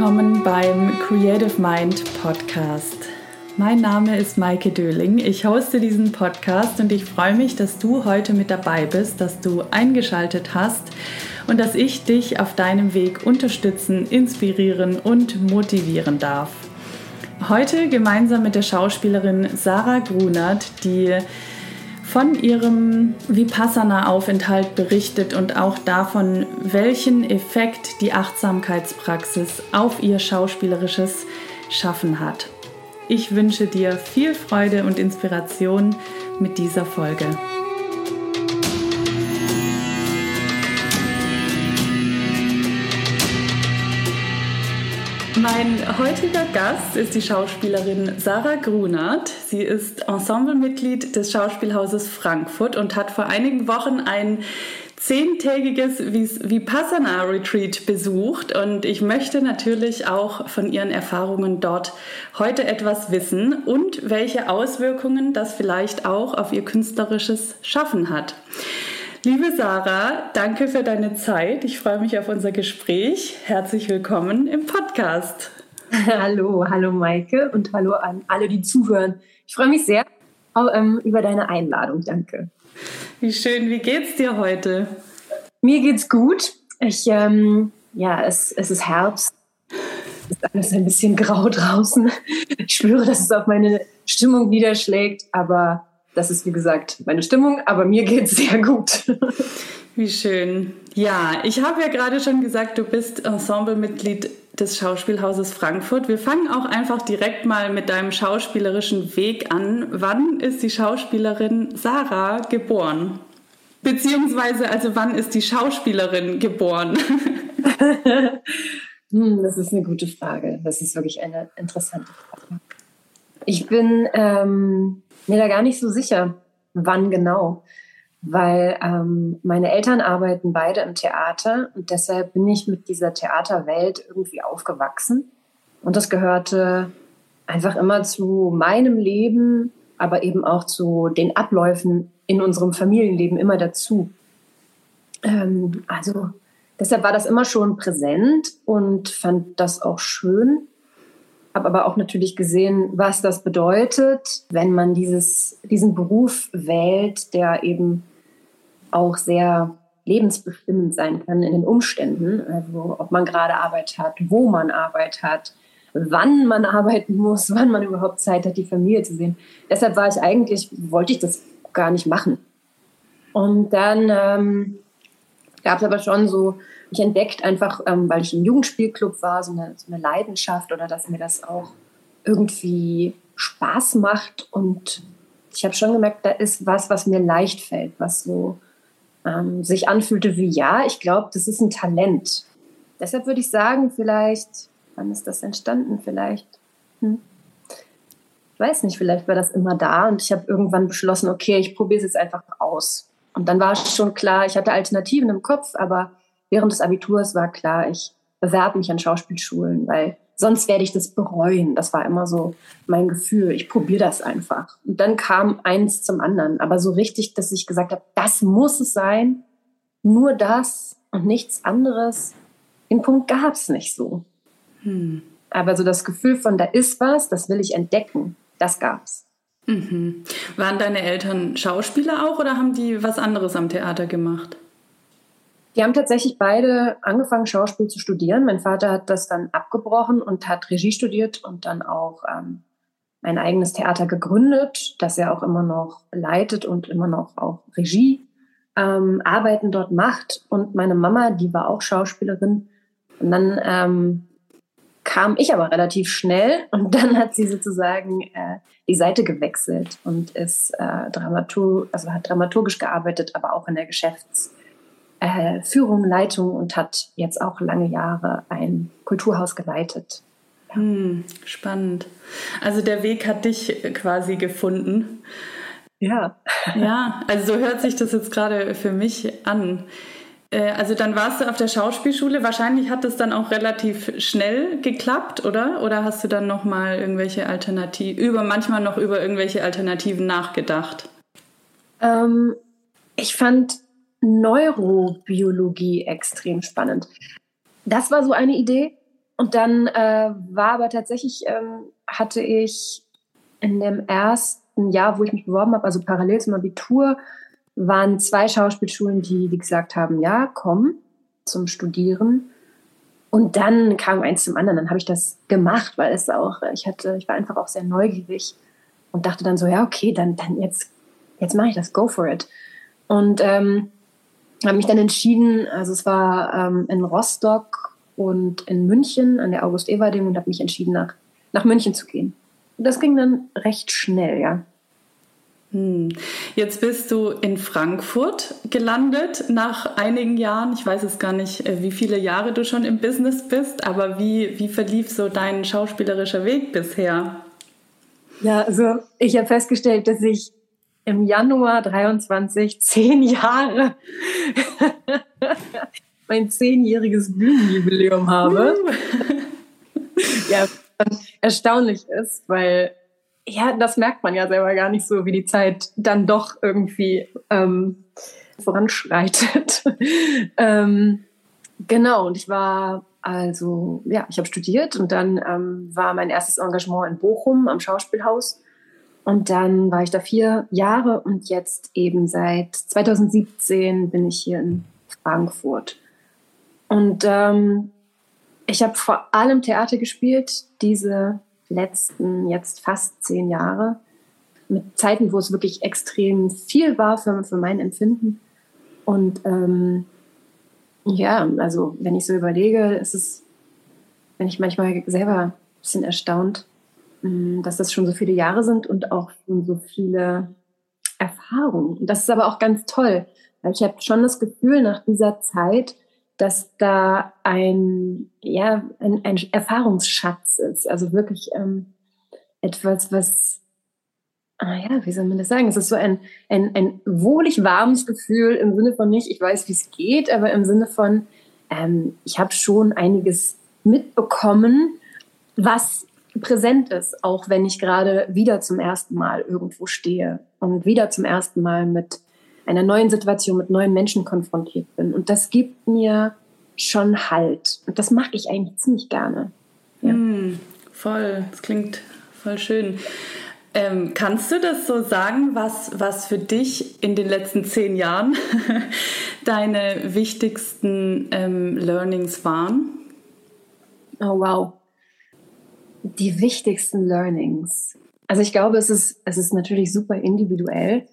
Willkommen beim Creative Mind Podcast. Mein Name ist Maike Döling. Ich hoste diesen Podcast und ich freue mich, dass du heute mit dabei bist, dass du eingeschaltet hast und dass ich dich auf deinem Weg unterstützen, inspirieren und motivieren darf. Heute gemeinsam mit der Schauspielerin Sarah Grunert, die von ihrem Vipassana-Aufenthalt berichtet und auch davon, welchen Effekt die Achtsamkeitspraxis auf ihr schauspielerisches Schaffen hat. Ich wünsche dir viel Freude und Inspiration mit dieser Folge. Mein heutiger Gast ist die Schauspielerin Sarah Grunert. Sie ist Ensemblemitglied des Schauspielhauses Frankfurt und hat vor einigen Wochen ein zehntägiges Vipassana Retreat besucht und ich möchte natürlich auch von ihren Erfahrungen dort heute etwas wissen und welche Auswirkungen das vielleicht auch auf ihr künstlerisches Schaffen hat. Liebe Sarah, danke für deine Zeit. Ich freue mich auf unser Gespräch. Herzlich willkommen im Podcast. Hallo, hallo Maike und hallo an alle, die zuhören. Ich freue mich sehr ähm, über deine Einladung. Danke. Wie schön. Wie geht's dir heute? Mir geht's gut. Ich, ähm, ja, es, es ist Herbst. Es ist alles ein bisschen grau draußen. Ich spüre, dass es auf meine Stimmung niederschlägt, aber das ist, wie gesagt, meine Stimmung, aber mir geht es sehr gut. Wie schön. Ja, ich habe ja gerade schon gesagt, du bist Ensemblemitglied des Schauspielhauses Frankfurt. Wir fangen auch einfach direkt mal mit deinem schauspielerischen Weg an. Wann ist die Schauspielerin Sarah geboren? Beziehungsweise, also wann ist die Schauspielerin geboren? hm, das ist eine gute Frage. Das ist wirklich eine interessante Frage. Ich bin ähm, mir da gar nicht so sicher, wann genau, weil ähm, meine Eltern arbeiten beide im Theater und deshalb bin ich mit dieser Theaterwelt irgendwie aufgewachsen. Und das gehörte einfach immer zu meinem Leben, aber eben auch zu den Abläufen in unserem Familienleben immer dazu. Ähm, also deshalb war das immer schon präsent und fand das auch schön habe aber auch natürlich gesehen, was das bedeutet, wenn man dieses, diesen Beruf wählt, der eben auch sehr lebensbestimmend sein kann in den Umständen. Also ob man gerade Arbeit hat, wo man Arbeit hat, wann man arbeiten muss, wann man überhaupt Zeit hat, die Familie zu sehen. Deshalb war ich eigentlich, wollte ich das gar nicht machen. Und dann ähm, gab es aber schon so ich entdeckt einfach, ähm, weil ich im Jugendspielclub war, so eine, so eine Leidenschaft oder dass mir das auch irgendwie Spaß macht. Und ich habe schon gemerkt, da ist was, was mir leicht fällt, was so ähm, sich anfühlte wie ja, ich glaube, das ist ein Talent. Deshalb würde ich sagen, vielleicht, wann ist das entstanden? Vielleicht, hm, ich weiß nicht, vielleicht war das immer da und ich habe irgendwann beschlossen, okay, ich probiere es jetzt einfach aus. Und dann war schon klar, ich hatte Alternativen im Kopf, aber während des Abiturs war klar, ich bewerbe mich an Schauspielschulen, weil sonst werde ich das bereuen. Das war immer so mein Gefühl. Ich probiere das einfach. Und dann kam eins zum anderen. Aber so richtig, dass ich gesagt habe, das muss es sein, nur das und nichts anderes. Den Punkt gab es nicht so. Hm. Aber so das Gefühl von, da ist was, das will ich entdecken, das gab's. Mhm. Waren deine Eltern Schauspieler auch oder haben die was anderes am Theater gemacht? Die haben tatsächlich beide angefangen, Schauspiel zu studieren. Mein Vater hat das dann abgebrochen und hat Regie studiert und dann auch ähm, ein eigenes Theater gegründet, das er auch immer noch leitet und immer noch auch Regie ähm, Arbeiten dort macht. Und meine Mama, die war auch Schauspielerin. Und dann ähm, kam ich aber relativ schnell und dann hat sie sozusagen äh, die Seite gewechselt und ist äh, Dramatur also hat dramaturgisch gearbeitet, aber auch in der Geschäfts- äh, Führung, Leitung und hat jetzt auch lange Jahre ein Kulturhaus geleitet. Hm, spannend. Also der Weg hat dich quasi gefunden. Ja. Ja, also so hört sich das jetzt gerade für mich an. Äh, also dann warst du auf der Schauspielschule. Wahrscheinlich hat es dann auch relativ schnell geklappt, oder? Oder hast du dann noch mal irgendwelche Alternativen, über manchmal noch über irgendwelche Alternativen nachgedacht? Ähm, ich fand Neurobiologie extrem spannend. Das war so eine Idee. und dann äh, war aber tatsächlich, ähm, hatte ich in dem ersten Jahr, wo ich mich beworben habe, also parallel zum Abitur, waren zwei Schauspielschulen, die, die gesagt haben, ja, komm zum Studieren. Und dann kam eins zum anderen. Dann habe ich das gemacht, weil es auch, ich hatte, ich war einfach auch sehr neugierig und dachte dann so, ja, okay, dann, dann jetzt, jetzt mache ich das, go for it. Und ähm, habe mich dann entschieden, also es war ähm, in Rostock und in München an der August-Ewalding und habe mich entschieden, nach, nach München zu gehen. Und das ging dann recht schnell, ja. Hm. Jetzt bist du in Frankfurt gelandet nach einigen Jahren. Ich weiß es gar nicht, äh, wie viele Jahre du schon im Business bist, aber wie, wie verlief so dein schauspielerischer Weg bisher? Ja, also ich habe festgestellt, dass ich im Januar 23 zehn Jahre mein zehnjähriges Bühnenjubiläum habe. ja, erstaunlich ist, weil ja, das merkt man ja selber gar nicht so, wie die Zeit dann doch irgendwie ähm, voranschreitet. ähm, genau, und ich war also, ja, ich habe studiert und dann ähm, war mein erstes Engagement in Bochum am Schauspielhaus. Und dann war ich da vier Jahre und jetzt eben seit 2017 bin ich hier in Frankfurt. Und ähm, ich habe vor allem Theater gespielt, diese letzten jetzt fast zehn Jahre mit Zeiten, wo es wirklich extrem viel war für, für mein Empfinden. Und ähm, ja, also wenn ich so überlege, ist es, wenn ich manchmal selber ein bisschen erstaunt, dass das schon so viele Jahre sind und auch schon so viele Erfahrungen. Und das ist aber auch ganz toll, weil ich habe schon das Gefühl nach dieser Zeit, dass da ein, ja, ein, ein Erfahrungsschatz ist. Also wirklich ähm, etwas, was, ah ja, wie soll man das sagen? Es ist so ein, ein, ein wohlig warmes Gefühl im Sinne von nicht, ich weiß, wie es geht, aber im Sinne von, ähm, ich habe schon einiges mitbekommen, was präsent ist, auch wenn ich gerade wieder zum ersten Mal irgendwo stehe und wieder zum ersten Mal mit einer neuen Situation mit neuen Menschen konfrontiert bin. Und das gibt mir schon Halt. Und das mache ich eigentlich ziemlich gerne. Ja. Mm, voll, das klingt voll schön. Ähm, kannst du das so sagen, was, was für dich in den letzten zehn Jahren deine wichtigsten ähm, Learnings waren? Oh, wow. Die wichtigsten Learnings. Also ich glaube, es ist, es ist natürlich super individuell.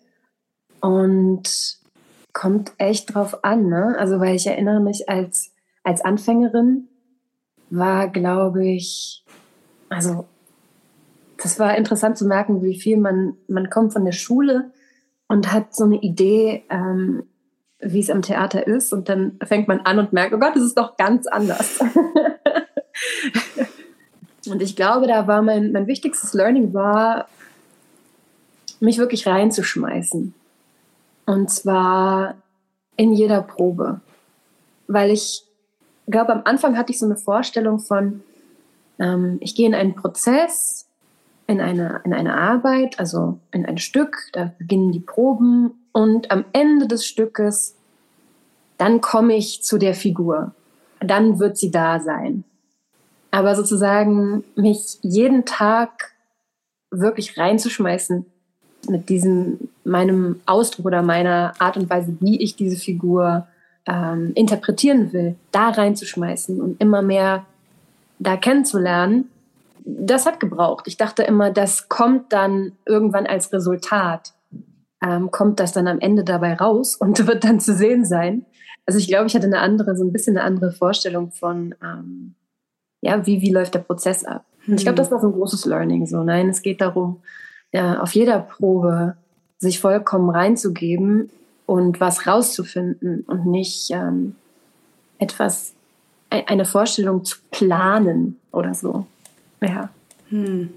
Und kommt echt drauf an, ne? Also, weil ich erinnere mich als, als Anfängerin war, glaube ich, also, das war interessant zu merken, wie viel man, man kommt von der Schule und hat so eine Idee, ähm, wie es am Theater ist und dann fängt man an und merkt, oh Gott, das ist doch ganz anders. und ich glaube, da war mein, mein wichtigstes Learning war, mich wirklich reinzuschmeißen. Und zwar in jeder Probe. Weil ich glaube, am Anfang hatte ich so eine Vorstellung von, ähm, ich gehe in einen Prozess, in eine, in eine Arbeit, also in ein Stück, da beginnen die Proben und am Ende des Stückes, dann komme ich zu der Figur. Dann wird sie da sein. Aber sozusagen mich jeden Tag wirklich reinzuschmeißen mit diesem, meinem Ausdruck oder meiner Art und Weise, wie ich diese Figur ähm, interpretieren will, da reinzuschmeißen und immer mehr da kennenzulernen, das hat gebraucht. Ich dachte immer, das kommt dann irgendwann als Resultat, ähm, kommt das dann am Ende dabei raus und wird dann zu sehen sein. Also ich glaube, ich hatte eine andere, so ein bisschen eine andere Vorstellung von, ähm, ja, wie, wie läuft der Prozess ab. Und ich glaube, hm. das war so ein großes Learning. So, nein, es geht darum, ja, auf jeder Probe sich vollkommen reinzugeben und was rauszufinden und nicht ähm, etwas, eine Vorstellung zu planen oder so. Ja. Hm.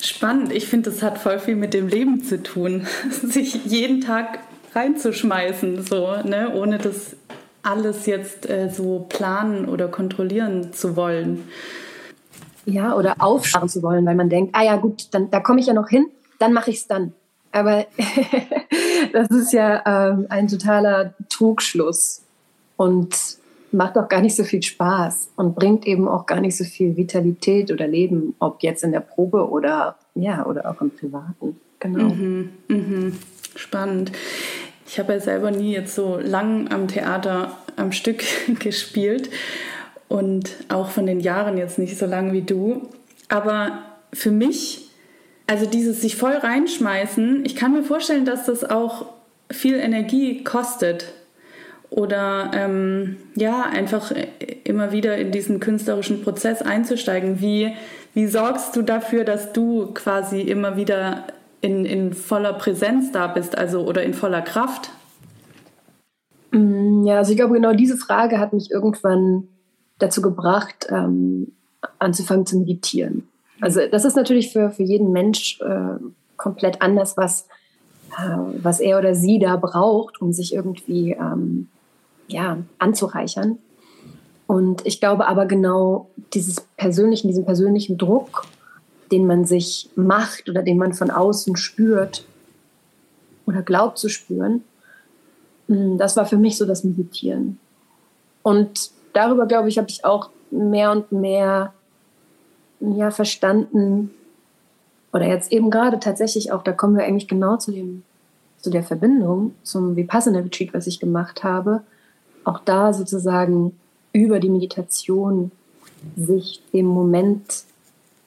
Spannend. Ich finde, das hat voll viel mit dem Leben zu tun, sich jeden Tag reinzuschmeißen, so, ne, ohne das alles jetzt äh, so planen oder kontrollieren zu wollen. Ja, oder aufschauen zu wollen, weil man denkt, ah ja gut, dann da komme ich ja noch hin, dann mache ich es dann. Aber das ist ja ähm, ein totaler Trugschluss. Und macht auch gar nicht so viel Spaß und bringt eben auch gar nicht so viel Vitalität oder Leben, ob jetzt in der Probe oder ja, oder auch im Privaten. Genau. Mhm, mhm. Spannend. Ich habe ja selber nie jetzt so lang am Theater am Stück gespielt und auch von den Jahren jetzt nicht so lang wie du. Aber für mich, also dieses sich voll reinschmeißen, ich kann mir vorstellen, dass das auch viel Energie kostet. Oder ähm, ja, einfach immer wieder in diesen künstlerischen Prozess einzusteigen. Wie, wie sorgst du dafür, dass du quasi immer wieder in, in voller Präsenz da bist, also oder in voller Kraft? Mm, ja, also ich glaube, genau diese Frage hat mich irgendwann dazu gebracht, ähm, anzufangen zu meditieren. Also das ist natürlich für, für jeden Mensch äh, komplett anders, was, äh, was er oder sie da braucht, um sich irgendwie ähm, ja, anzureichern. Und ich glaube aber genau dieses persönlichen, diesen persönlichen Druck, den man sich macht oder den man von außen spürt oder glaubt zu spüren, mm, das war für mich so das Meditieren. Und darüber, glaube ich, habe ich auch mehr und mehr ja, verstanden, oder jetzt eben gerade tatsächlich auch, da kommen wir eigentlich genau zu, dem, zu der Verbindung zum Vipassana Retreat, was ich gemacht habe, auch da sozusagen über die Meditation sich dem Moment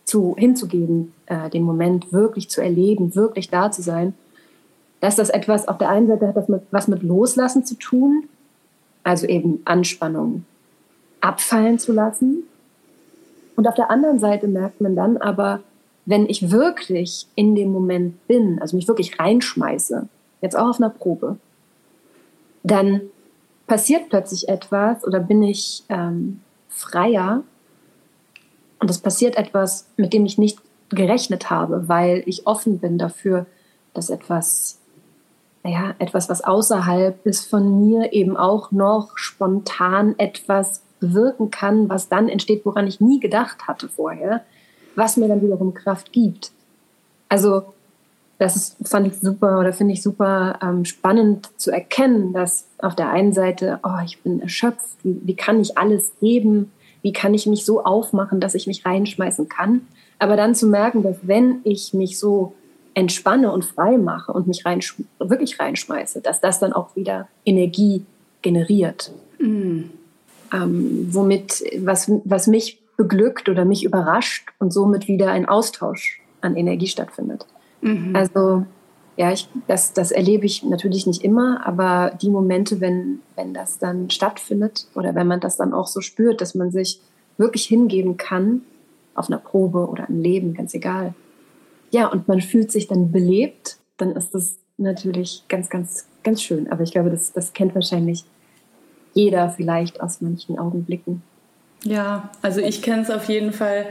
zu, hinzugeben, äh, den Moment wirklich zu erleben, wirklich da zu sein, dass das etwas auf der einen Seite hat das mit, was mit Loslassen zu tun, also eben Anspannung abfallen zu lassen. Und auf der anderen Seite merkt man dann aber, wenn ich wirklich in dem Moment bin, also mich wirklich reinschmeiße, jetzt auch auf einer Probe, dann passiert plötzlich etwas oder bin ich ähm, freier und es passiert etwas, mit dem ich nicht gerechnet habe, weil ich offen bin dafür, dass etwas, naja, etwas, was außerhalb ist von mir, eben auch noch spontan etwas bewirken kann, was dann entsteht, woran ich nie gedacht hatte vorher, was mir dann wiederum Kraft gibt. Also das ist, fand ich super oder finde ich super ähm, spannend zu erkennen, dass auf der einen Seite, oh, ich bin erschöpft, wie, wie kann ich alles geben, wie kann ich mich so aufmachen, dass ich mich reinschmeißen kann. Aber dann zu merken, dass wenn ich mich so entspanne und frei mache und mich rein, wirklich reinschmeiße, dass das dann auch wieder Energie generiert. Mhm. Ähm, womit, was, was mich beglückt oder mich überrascht und somit wieder ein Austausch an Energie stattfindet. Mhm. Also ja, ich, das, das erlebe ich natürlich nicht immer, aber die Momente, wenn, wenn das dann stattfindet oder wenn man das dann auch so spürt, dass man sich wirklich hingeben kann, auf einer Probe oder im Leben, ganz egal. Ja, und man fühlt sich dann belebt, dann ist das natürlich ganz, ganz, ganz schön. Aber ich glaube, das, das kennt wahrscheinlich jeder vielleicht aus manchen Augenblicken. Ja, also ich kenne es auf jeden Fall,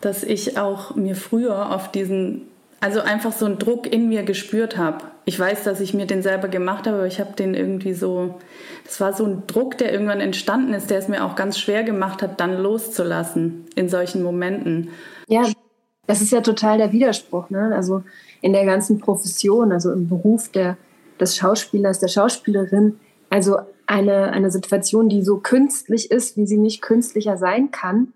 dass ich auch mir früher auf diesen also einfach so einen Druck in mir gespürt habe. Ich weiß, dass ich mir den selber gemacht habe, aber ich habe den irgendwie so, das war so ein Druck, der irgendwann entstanden ist, der es mir auch ganz schwer gemacht hat, dann loszulassen in solchen Momenten. Ja, das ist ja total der Widerspruch, ne? Also in der ganzen Profession, also im Beruf der, des Schauspielers, der Schauspielerin, also eine, eine Situation, die so künstlich ist, wie sie nicht künstlicher sein kann,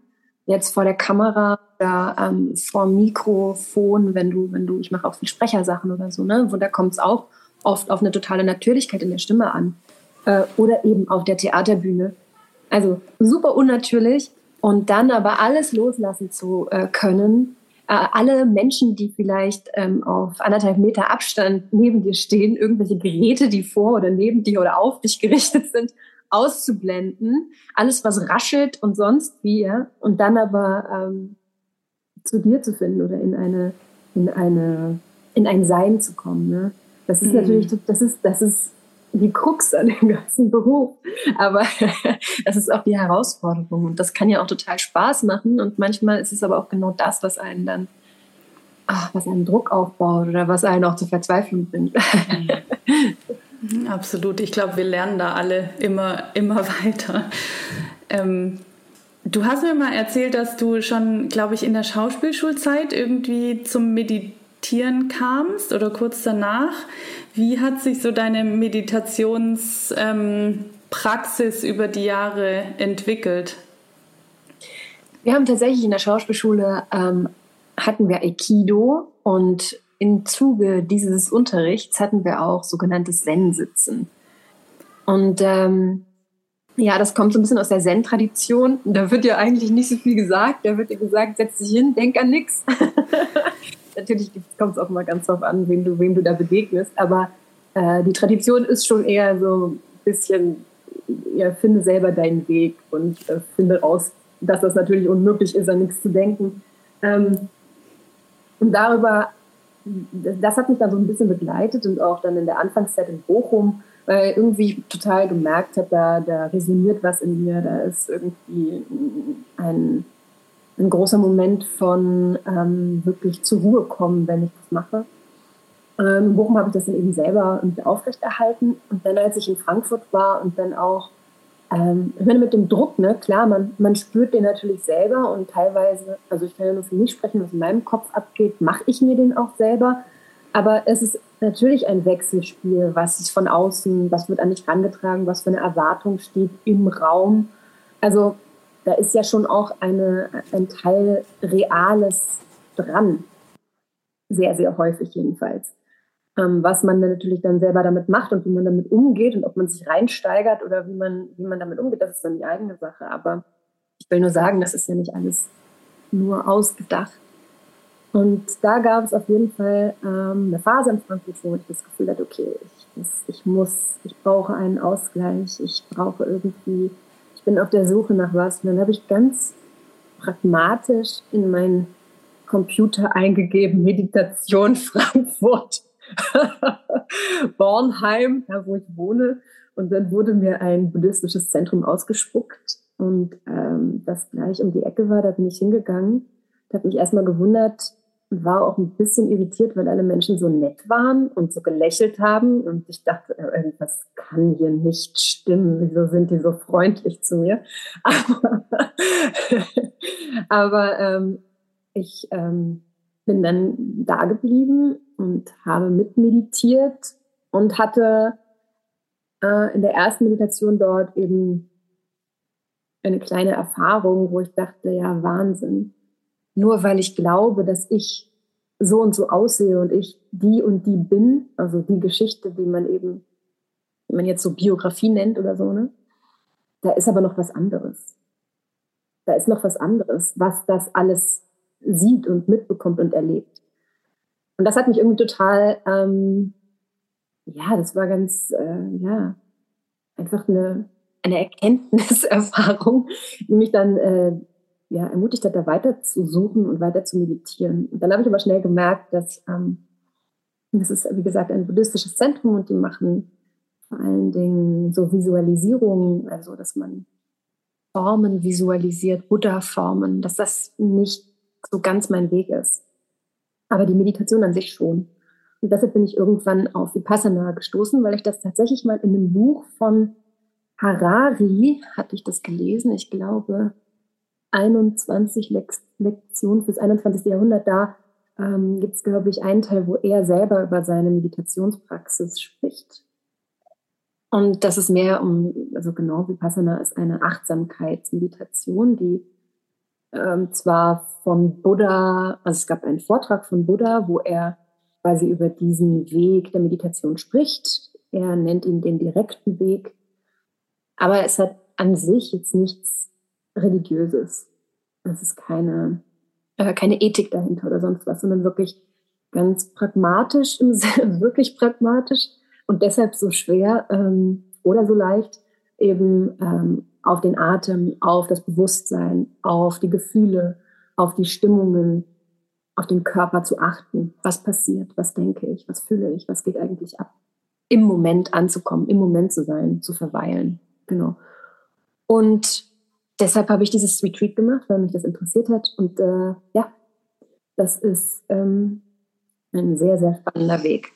jetzt vor der Kamera oder ähm, vor dem Mikrofon, wenn du, wenn du, ich mache auch viel Sprechersachen oder so, ne, wo da kommt es auch oft auf eine totale Natürlichkeit in der Stimme an. Äh, oder eben auf der Theaterbühne. Also super unnatürlich und dann aber alles loslassen zu äh, können. Äh, alle Menschen, die vielleicht ähm, auf anderthalb Meter Abstand neben dir stehen, irgendwelche Geräte, die vor oder neben dir oder auf dich gerichtet sind, auszublenden, alles was raschelt und sonst wie, ja, und dann aber ähm, zu dir zu finden oder in eine, in eine, in ein Sein zu kommen. Ne? Das ist mhm. natürlich, das ist, das ist die Krux an dem ganzen Beruf. Aber das ist auch die Herausforderung. Und das kann ja auch total Spaß machen. Und manchmal ist es aber auch genau das, was einen dann, ach, was einen Druck aufbaut oder was einen auch zur Verzweiflung bringt. Mhm. Absolut. Ich glaube, wir lernen da alle immer, immer weiter. Ähm, du hast mir mal erzählt, dass du schon, glaube ich, in der Schauspielschulzeit irgendwie zum Meditieren kamst oder kurz danach. Wie hat sich so deine Meditations, ähm, über die Jahre entwickelt? Wir haben tatsächlich in der Schauspielschule ähm, hatten wir Aikido und im Zuge dieses Unterrichts hatten wir auch sogenanntes Zen-Sitzen. Und ähm, ja, das kommt so ein bisschen aus der Zen-Tradition. Da wird ja eigentlich nicht so viel gesagt. Da wird ja gesagt, setz dich hin, denk an nichts. Natürlich kommt es auch mal ganz drauf an, wem du, wem du da begegnest. Aber äh, die Tradition ist schon eher so ein bisschen, ja, finde selber deinen Weg und äh, finde raus, dass das natürlich unmöglich ist, an nichts zu denken. Ähm, und darüber, das hat mich dann so ein bisschen begleitet und auch dann in der Anfangszeit in Bochum weil irgendwie total gemerkt habe, da, da resoniert was in mir, da ist irgendwie ein, ein großer Moment von ähm, wirklich zur Ruhe kommen, wenn ich das mache. Ähm, in Bochum habe ich das dann eben selber aufrechterhalten und dann, als ich in Frankfurt war und dann auch, ähm, ich meine, mit dem Druck, ne, klar, man, man spürt den natürlich selber und teilweise, also ich kann ja nur für mich sprechen, was in meinem Kopf abgeht, mache ich mir den auch selber. Aber es ist natürlich ein Wechselspiel, was ist von außen, was wird an dich herangetragen, was für eine Erwartung steht im Raum. Also da ist ja schon auch eine, ein Teil Reales dran. Sehr, sehr häufig jedenfalls. Ähm, was man dann natürlich dann selber damit macht und wie man damit umgeht und ob man sich reinsteigert oder wie man, wie man damit umgeht, das ist dann die eigene Sache. Aber ich will nur sagen, das ist ja nicht alles nur ausgedacht. Und da gab es auf jeden Fall ähm, eine Phase in Frankfurt, wo ich das Gefühl hatte, okay, ich, ich muss, ich brauche einen Ausgleich, ich brauche irgendwie, ich bin auf der Suche nach was. Und dann habe ich ganz pragmatisch in meinen Computer eingegeben, Meditation Frankfurt, Bornheim, da wo ich wohne. Und dann wurde mir ein buddhistisches Zentrum ausgespuckt und ähm, das gleich um die Ecke war, da bin ich hingegangen. Da habe mich erstmal gewundert, war auch ein bisschen irritiert, weil alle Menschen so nett waren und so gelächelt haben. Und ich dachte, äh, irgendwas kann hier nicht stimmen. Wieso sind die so freundlich zu mir? Aber, aber ähm, ich ähm, bin dann da geblieben und habe mitmeditiert und hatte äh, in der ersten Meditation dort eben eine kleine Erfahrung, wo ich dachte, ja, Wahnsinn nur weil ich glaube, dass ich so und so aussehe und ich die und die bin, also die Geschichte, die man eben, die man jetzt so Biografie nennt oder so, ne? Da ist aber noch was anderes. Da ist noch was anderes, was das alles sieht und mitbekommt und erlebt. Und das hat mich irgendwie total, ähm, ja, das war ganz, äh, ja, einfach eine, eine Erkenntniserfahrung, die mich dann äh, ja, ermutigt hat, da weiter zu suchen und weiter zu meditieren. Und dann habe ich aber schnell gemerkt, dass ähm, das ist, wie gesagt, ein buddhistisches Zentrum und die machen vor allen Dingen so Visualisierungen, also dass man Formen visualisiert, Buddha-Formen, dass das nicht so ganz mein Weg ist. Aber die Meditation an sich schon. Und deshalb bin ich irgendwann auf Vipassana gestoßen, weil ich das tatsächlich mal in einem Buch von Harari hatte ich das gelesen. Ich glaube, 21 Lektionen fürs 21. Jahrhundert. Da ähm, gibt es, glaube ich, einen Teil, wo er selber über seine Meditationspraxis spricht. Und das ist mehr um, also genau wie Passana ist eine Achtsamkeitsmeditation, die ähm, zwar vom Buddha, also es gab einen Vortrag von Buddha, wo er quasi über diesen Weg der Meditation spricht. Er nennt ihn den direkten Weg. Aber es hat an sich jetzt nichts Religiöses. Es ist keine, äh, keine Ethik dahinter oder sonst was, sondern wirklich ganz pragmatisch, wirklich pragmatisch und deshalb so schwer ähm, oder so leicht eben ähm, auf den Atem, auf das Bewusstsein, auf die Gefühle, auf die Stimmungen, auf den Körper zu achten. Was passiert? Was denke ich? Was fühle ich? Was geht eigentlich ab? Im Moment anzukommen, im Moment zu sein, zu verweilen. Genau. Und deshalb habe ich dieses Retreat gemacht, weil mich das interessiert hat. Und äh, ja, das ist ähm, ein sehr, sehr spannender Weg.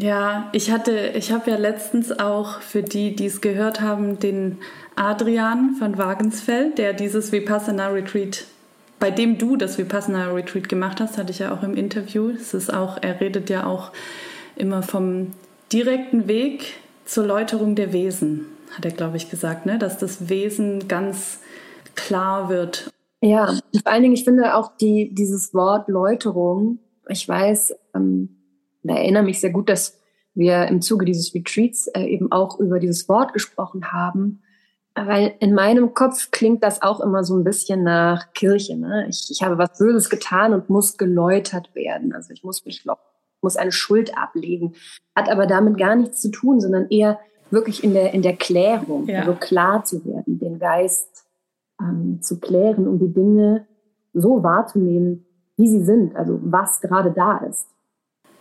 Ja, ich hatte, ich habe ja letztens auch für die, die es gehört haben, den Adrian von Wagensfeld, der dieses Vipassana Retreat, bei dem du das Vipassana Retreat gemacht hast, hatte ich ja auch im Interview. Es ist auch, er redet ja auch immer vom direkten Weg zur Läuterung der Wesen hat er, glaube ich, gesagt, ne? dass das Wesen ganz klar wird. Ja, vor allen Dingen, ich finde auch die, dieses Wort Läuterung, ich weiß, ähm, da erinnere mich sehr gut, dass wir im Zuge dieses Retreats äh, eben auch über dieses Wort gesprochen haben. Weil in meinem Kopf klingt das auch immer so ein bisschen nach Kirche. Ne? Ich, ich habe was Böses getan und muss geläutert werden. Also ich muss mich muss eine Schuld ablegen. Hat aber damit gar nichts zu tun, sondern eher wirklich in der, in der Klärung, ja. also klar zu werden, den Geist ähm, zu klären, um die Dinge so wahrzunehmen, wie sie sind, also was gerade da ist.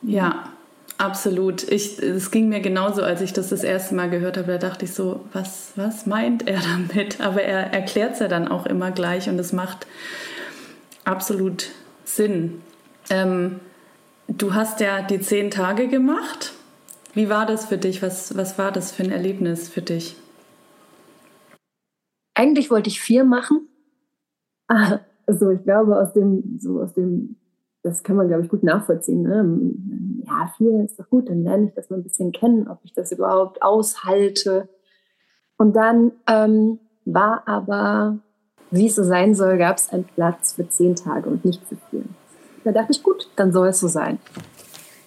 Ja, absolut. Ich, es ging mir genauso, als ich das das erste Mal gehört habe. Da dachte ich so, was, was meint er damit? Aber er erklärt es ja dann auch immer gleich und es macht absolut Sinn. Ähm, du hast ja die zehn Tage gemacht. Wie war das für dich? Was, was war das für ein Erlebnis für dich? Eigentlich wollte ich vier machen. Also ich glaube, aus dem, so aus dem das kann man, glaube ich, gut nachvollziehen. Ne? Ja, viel ist doch gut, dann lerne ich das mal ein bisschen kennen, ob ich das überhaupt aushalte. Und dann ähm, war aber, wie es so sein soll, gab es einen Platz für zehn Tage und nicht für vier. Da dachte ich, gut, dann soll es so sein.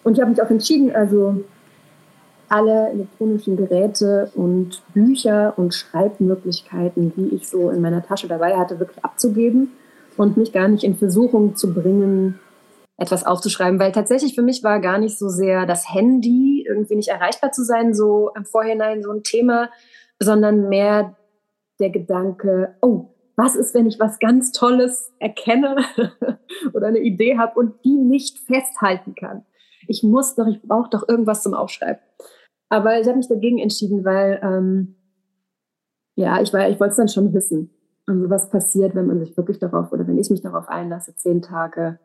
Und ich habe mich auch entschieden, also alle elektronischen Geräte und Bücher und Schreibmöglichkeiten, die ich so in meiner Tasche dabei hatte, wirklich abzugeben und mich gar nicht in Versuchung zu bringen, etwas aufzuschreiben, weil tatsächlich für mich war gar nicht so sehr das Handy, irgendwie nicht erreichbar zu sein, so im Vorhinein so ein Thema, sondern mehr der Gedanke, oh, was ist, wenn ich was ganz Tolles erkenne oder eine Idee habe und die nicht festhalten kann? Ich muss doch, ich brauche doch irgendwas zum Aufschreiben. Aber ich habe mich dagegen entschieden, weil ähm, ja, ich war, ich wollte es dann schon wissen. Also was passiert, wenn man sich wirklich darauf oder wenn ich mich darauf einlasse, zehn Tage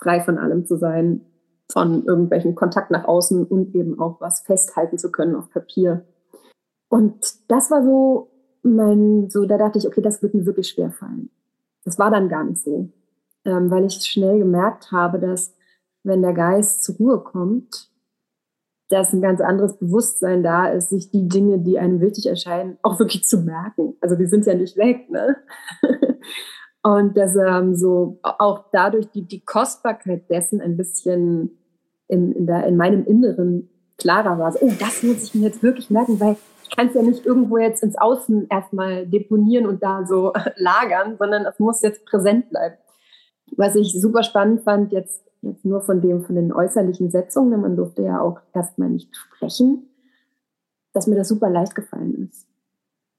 frei von allem zu sein, von irgendwelchen Kontakt nach außen und eben auch was festhalten zu können auf Papier. Und das war so mein, so da dachte ich, okay, das wird mir wirklich schwer fallen. Das war dann gar nicht so, ähm, weil ich schnell gemerkt habe, dass wenn der Geist zur Ruhe kommt, dass ein ganz anderes Bewusstsein da ist, sich die Dinge, die einem wichtig erscheinen, auch wirklich zu merken. Also die sind ja nicht weg, ne? Und dass ähm, so auch dadurch die, die Kostbarkeit dessen ein bisschen in, in, der, in meinem Inneren klarer war. So, oh, das muss ich mir jetzt wirklich merken, weil ich kann es ja nicht irgendwo jetzt ins Außen erstmal deponieren und da so lagern, sondern es muss jetzt präsent bleiben. Was ich super spannend fand, jetzt, jetzt nur von dem, von den äußerlichen Setzungen, man durfte ja auch erstmal nicht sprechen, dass mir das super leicht gefallen ist.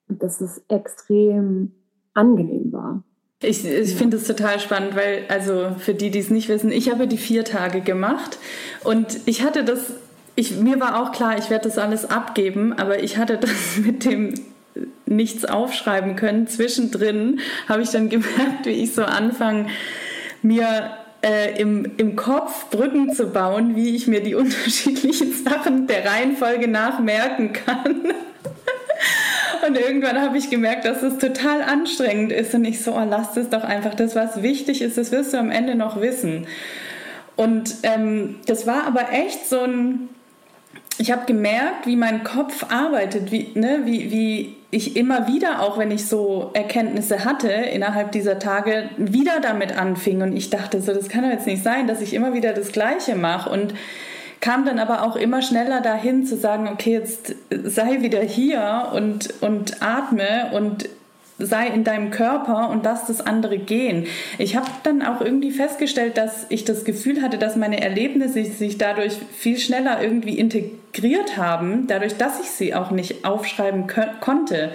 Und dass es extrem angenehm war. Ich, ich finde es total spannend, weil, also für die, die es nicht wissen, ich habe die vier Tage gemacht und ich hatte das, ich, mir war auch klar, ich werde das alles abgeben, aber ich hatte das mit dem nichts aufschreiben können. Zwischendrin habe ich dann gemerkt, wie ich so anfange, mir äh, im, im Kopf Brücken zu bauen, wie ich mir die unterschiedlichen Sachen der Reihenfolge nach merken kann. Und irgendwann habe ich gemerkt, dass es total anstrengend ist. Und ich so, oh, lass es doch einfach. Das, was wichtig ist, das wirst du am Ende noch wissen. Und ähm, das war aber echt so ein. Ich habe gemerkt, wie mein Kopf arbeitet, wie, ne, wie, wie ich immer wieder, auch wenn ich so Erkenntnisse hatte, innerhalb dieser Tage wieder damit anfing. Und ich dachte so, das kann doch jetzt nicht sein, dass ich immer wieder das Gleiche mache. Und kam dann aber auch immer schneller dahin zu sagen, okay, jetzt sei wieder hier und, und atme und sei in deinem Körper und lass das andere gehen. Ich habe dann auch irgendwie festgestellt, dass ich das Gefühl hatte, dass meine Erlebnisse sich dadurch viel schneller irgendwie integriert haben, dadurch, dass ich sie auch nicht aufschreiben konnte.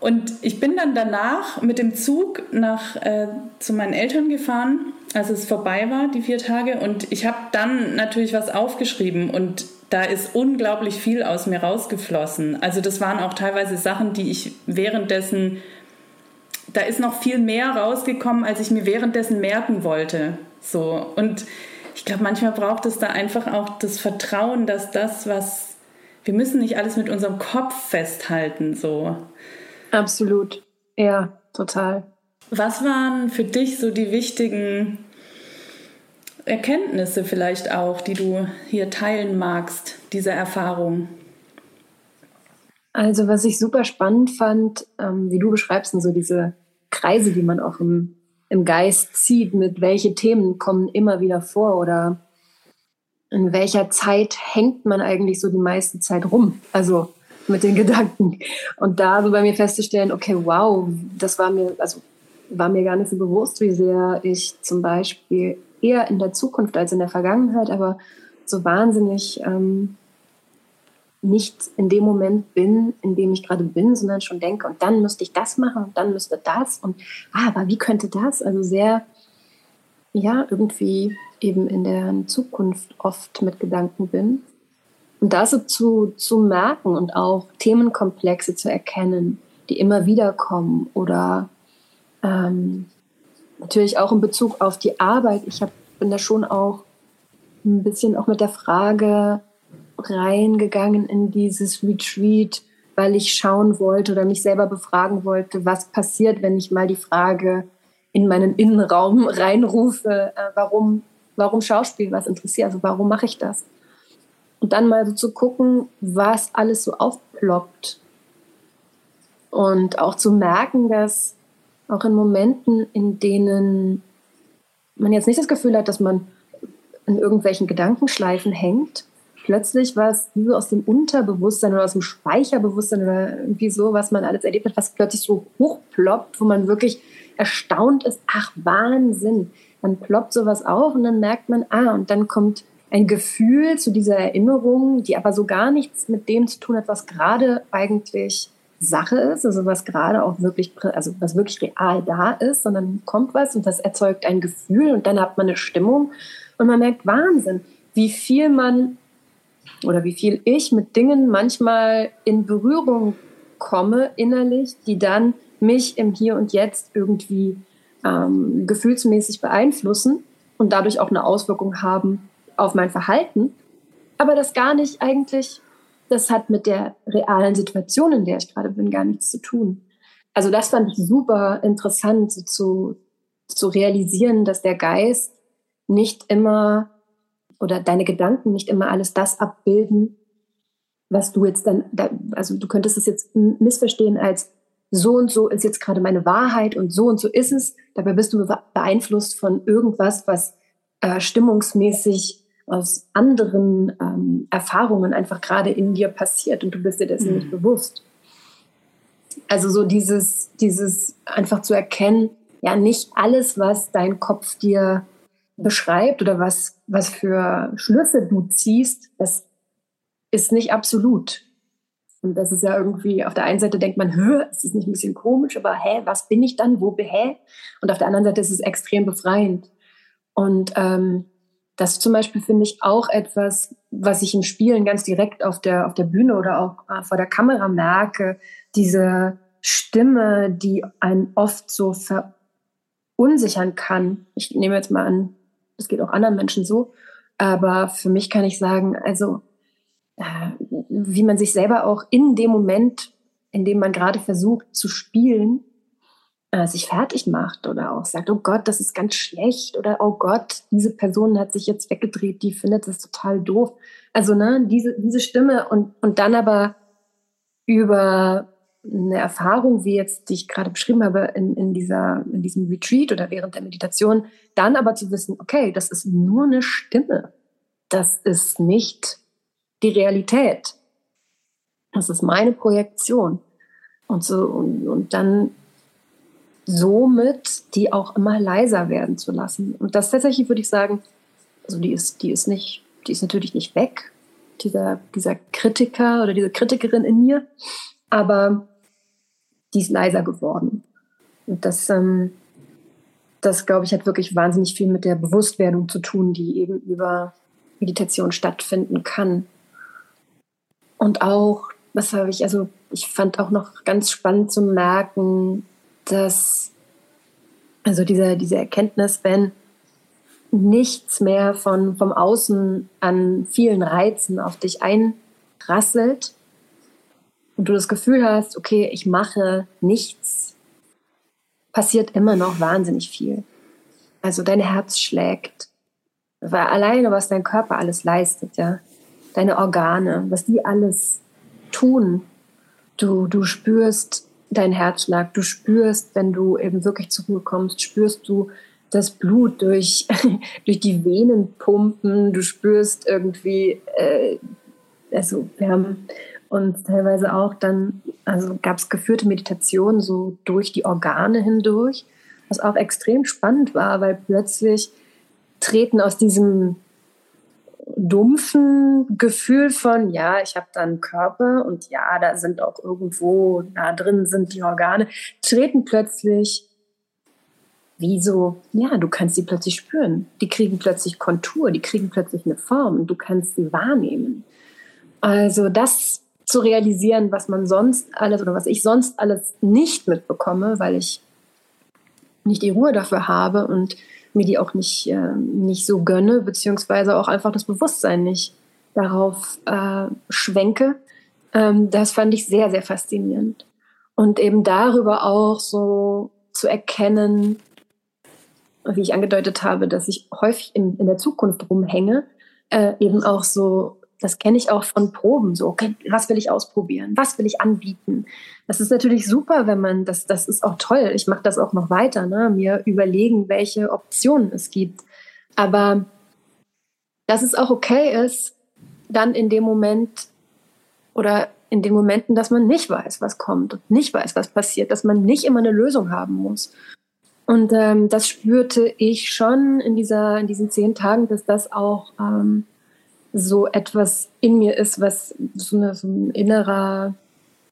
Und ich bin dann danach mit dem Zug nach, äh, zu meinen Eltern gefahren als es vorbei war, die vier Tage. Und ich habe dann natürlich was aufgeschrieben und da ist unglaublich viel aus mir rausgeflossen. Also das waren auch teilweise Sachen, die ich währenddessen, da ist noch viel mehr rausgekommen, als ich mir währenddessen merken wollte. So und ich glaube, manchmal braucht es da einfach auch das Vertrauen, dass das, was wir müssen nicht alles mit unserem Kopf festhalten, so. Absolut, ja, total. Was waren für dich so die wichtigen Erkenntnisse vielleicht auch, die du hier teilen magst, diese Erfahrung? Also was ich super spannend fand, ähm, wie du beschreibst, so diese Kreise, die man auch im, im Geist zieht, mit welche Themen kommen immer wieder vor oder in welcher Zeit hängt man eigentlich so die meiste Zeit rum? Also mit den Gedanken. Und da so bei mir festzustellen, okay, wow, das war mir, also war mir gar nicht so bewusst, wie sehr ich zum Beispiel eher in der Zukunft als in der Vergangenheit, aber so wahnsinnig ähm, nicht in dem Moment bin, in dem ich gerade bin, sondern schon denke, und dann müsste ich das machen und dann müsste das und ah, aber wie könnte das? Also sehr, ja, irgendwie eben in der Zukunft oft mit Gedanken bin. Und das zu, zu merken und auch Themenkomplexe zu erkennen, die immer wieder kommen oder ähm, natürlich auch in Bezug auf die Arbeit. Ich hab, bin da schon auch ein bisschen auch mit der Frage reingegangen in dieses Retreat, weil ich schauen wollte oder mich selber befragen wollte, was passiert, wenn ich mal die Frage in meinen Innenraum reinrufe, äh, warum, warum Schauspiel was interessiert, also warum mache ich das? Und dann mal so zu gucken, was alles so aufploppt. Und auch zu merken, dass auch in Momenten, in denen man jetzt nicht das Gefühl hat, dass man in irgendwelchen Gedankenschleifen hängt, plötzlich was wie aus dem Unterbewusstsein oder aus dem Speicherbewusstsein oder irgendwie so, was man alles erlebt hat, was plötzlich so hochploppt, wo man wirklich erstaunt ist, ach Wahnsinn, dann ploppt sowas auf und dann merkt man, ah, und dann kommt ein Gefühl zu dieser Erinnerung, die aber so gar nichts mit dem zu tun hat, was gerade eigentlich Sache ist, also was gerade auch wirklich, also was wirklich real da ist, sondern kommt was und das erzeugt ein Gefühl und dann hat man eine Stimmung und man merkt Wahnsinn, wie viel man oder wie viel ich mit Dingen manchmal in Berührung komme innerlich, die dann mich im Hier und Jetzt irgendwie ähm, gefühlsmäßig beeinflussen und dadurch auch eine Auswirkung haben auf mein Verhalten. Aber das gar nicht eigentlich das hat mit der realen Situation, in der ich gerade bin, gar nichts zu tun. Also das fand ich super interessant so zu, zu realisieren, dass der Geist nicht immer oder deine Gedanken nicht immer alles das abbilden, was du jetzt dann, also du könntest es jetzt missverstehen als so und so ist jetzt gerade meine Wahrheit und so und so ist es. Dabei bist du beeinflusst von irgendwas, was äh, stimmungsmäßig aus anderen ähm, Erfahrungen einfach gerade in dir passiert und du bist dir dessen mhm. nicht bewusst. Also so dieses, dieses einfach zu erkennen, ja, nicht alles, was dein Kopf dir beschreibt oder was, was für Schlüsse du ziehst, das ist nicht absolut. Und das ist ja irgendwie, auf der einen Seite denkt man, hä, ist das nicht ein bisschen komisch, aber hä, was bin ich dann, wo, hä? Und auf der anderen Seite ist es extrem befreiend. Und ähm, das zum Beispiel finde ich auch etwas, was ich im Spielen ganz direkt auf der, auf der Bühne oder auch äh, vor der Kamera merke. Diese Stimme, die einen oft so verunsichern kann. Ich nehme jetzt mal an, das geht auch anderen Menschen so. Aber für mich kann ich sagen, also, äh, wie man sich selber auch in dem Moment, in dem man gerade versucht zu spielen, äh, sich fertig macht oder auch sagt, oh Gott, das ist ganz schlecht oder oh Gott, diese Person hat sich jetzt weggedreht, die findet das total doof. Also ne, diese, diese Stimme und, und dann aber über eine Erfahrung, wie jetzt, die ich gerade beschrieben habe, in, in, dieser, in diesem Retreat oder während der Meditation, dann aber zu wissen, okay, das ist nur eine Stimme. Das ist nicht die Realität. Das ist meine Projektion. Und so, und, und dann somit die auch immer leiser werden zu lassen. Und das tatsächlich würde ich sagen, also die ist, die ist nicht, die ist natürlich nicht weg, dieser, dieser Kritiker oder diese Kritikerin in mir, aber die ist leiser geworden. Und das, ähm, das glaube ich, hat wirklich wahnsinnig viel mit der Bewusstwerdung zu tun, die eben über Meditation stattfinden kann. Und auch, was habe ich, also ich fand auch noch ganz spannend zu merken, dass, also diese, diese Erkenntnis, wenn nichts mehr von, vom Außen an vielen Reizen auf dich einrasselt und du das Gefühl hast, okay, ich mache nichts, passiert immer noch wahnsinnig viel. Also dein Herz schlägt, weil alleine was dein Körper alles leistet, ja, deine Organe, was die alles tun, Du, du spürst deinen Herzschlag, du spürst, wenn du eben wirklich zur Ruhe kommst, spürst du das Blut durch, durch die Venen pumpen, du spürst irgendwie, äh, also wir haben uns teilweise auch dann, also gab es geführte Meditationen so durch die Organe hindurch, was auch extrem spannend war, weil plötzlich treten aus diesem dumpfen Gefühl von, ja, ich habe da einen Körper und ja, da sind auch irgendwo, da drin sind die Organe, treten plötzlich wie so, ja, du kannst sie plötzlich spüren. Die kriegen plötzlich Kontur, die kriegen plötzlich eine Form und du kannst sie wahrnehmen. Also das zu realisieren, was man sonst alles oder was ich sonst alles nicht mitbekomme, weil ich nicht die Ruhe dafür habe und mir die auch nicht, äh, nicht so gönne, beziehungsweise auch einfach das Bewusstsein nicht darauf äh, schwenke. Ähm, das fand ich sehr, sehr faszinierend. Und eben darüber auch so zu erkennen, wie ich angedeutet habe, dass ich häufig in, in der Zukunft rumhänge, äh, eben auch so das kenne ich auch von Proben. So, okay, was will ich ausprobieren? Was will ich anbieten? Das ist natürlich super, wenn man das, das ist auch toll. Ich mache das auch noch weiter, ne? mir überlegen, welche Optionen es gibt. Aber dass es auch okay ist, dann in dem Moment oder in den Momenten, dass man nicht weiß, was kommt und nicht weiß, was passiert, dass man nicht immer eine Lösung haben muss. Und ähm, das spürte ich schon in dieser, in diesen zehn Tagen, dass das auch ähm, so etwas in mir ist, was so, eine, so ein innerer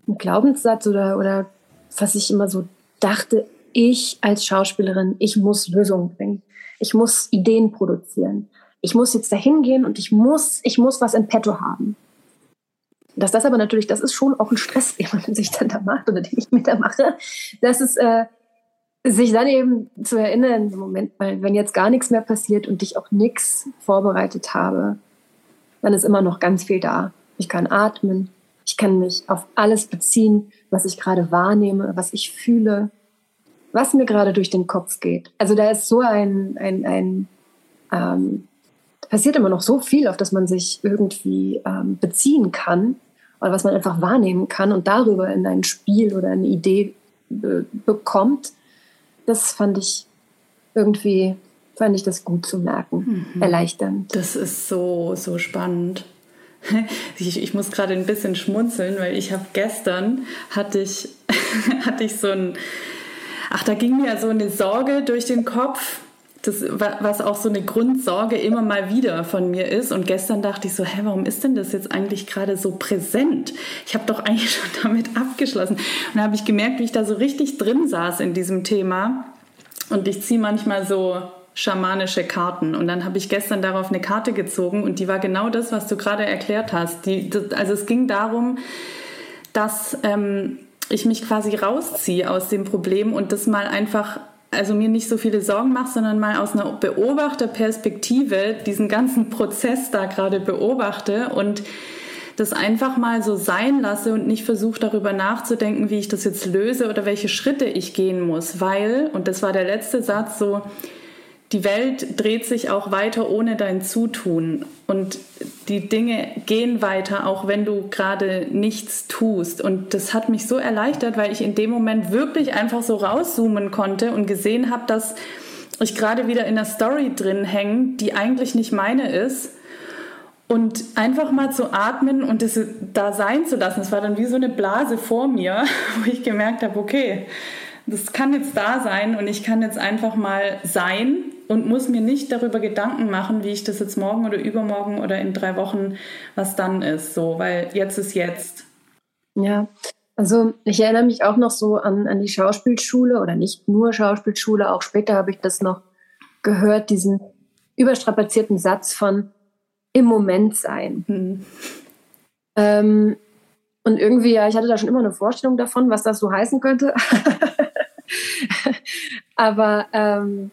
Glaubenssatz oder, oder was ich immer so dachte, ich als Schauspielerin, ich muss Lösungen bringen. Ich muss Ideen produzieren. Ich muss jetzt dahin gehen und ich muss, ich muss was in petto haben. Dass das aber natürlich, das ist schon auch ein Stress, den man sich dann da macht oder den ich mir da mache. Das ist, äh, sich dann eben zu erinnern, Moment, weil wenn jetzt gar nichts mehr passiert und ich auch nichts vorbereitet habe, dann ist immer noch ganz viel da. Ich kann atmen, ich kann mich auf alles beziehen, was ich gerade wahrnehme, was ich fühle, was mir gerade durch den Kopf geht. Also da ist so ein, ein, ein ähm, passiert immer noch so viel, auf das man sich irgendwie ähm, beziehen kann oder was man einfach wahrnehmen kann und darüber in ein Spiel oder eine Idee äh, bekommt. Das fand ich irgendwie fand ich das gut zu merken, mhm. erleichternd. Das ist so, so spannend. Ich, ich muss gerade ein bisschen schmunzeln, weil ich habe gestern hatte ich, hatte ich so ein, ach, da ging mir so eine Sorge durch den Kopf, das, was auch so eine Grundsorge immer mal wieder von mir ist. Und gestern dachte ich so, hä, warum ist denn das jetzt eigentlich gerade so präsent? Ich habe doch eigentlich schon damit abgeschlossen. Und da habe ich gemerkt, wie ich da so richtig drin saß in diesem Thema. Und ich ziehe manchmal so schamanische Karten. Und dann habe ich gestern darauf eine Karte gezogen und die war genau das, was du gerade erklärt hast. Die, also es ging darum, dass ähm, ich mich quasi rausziehe aus dem Problem und das mal einfach, also mir nicht so viele Sorgen mache, sondern mal aus einer Beobachterperspektive diesen ganzen Prozess da gerade beobachte und das einfach mal so sein lasse und nicht versuche darüber nachzudenken, wie ich das jetzt löse oder welche Schritte ich gehen muss, weil, und das war der letzte Satz so, die Welt dreht sich auch weiter ohne dein Zutun und die Dinge gehen weiter, auch wenn du gerade nichts tust. Und das hat mich so erleichtert, weil ich in dem Moment wirklich einfach so rauszoomen konnte und gesehen habe, dass ich gerade wieder in einer Story drin hänge, die eigentlich nicht meine ist. Und einfach mal zu atmen und es da sein zu lassen. Es war dann wie so eine Blase vor mir, wo ich gemerkt habe, okay, das kann jetzt da sein und ich kann jetzt einfach mal sein und muss mir nicht darüber Gedanken machen, wie ich das jetzt morgen oder übermorgen oder in drei Wochen, was dann ist, so, weil jetzt ist jetzt. Ja, also ich erinnere mich auch noch so an, an die Schauspielschule oder nicht nur Schauspielschule, auch später habe ich das noch gehört, diesen überstrapazierten Satz von im Moment sein. Mhm. Ähm, und irgendwie, ja, ich hatte da schon immer eine Vorstellung davon, was das so heißen könnte. Aber ähm,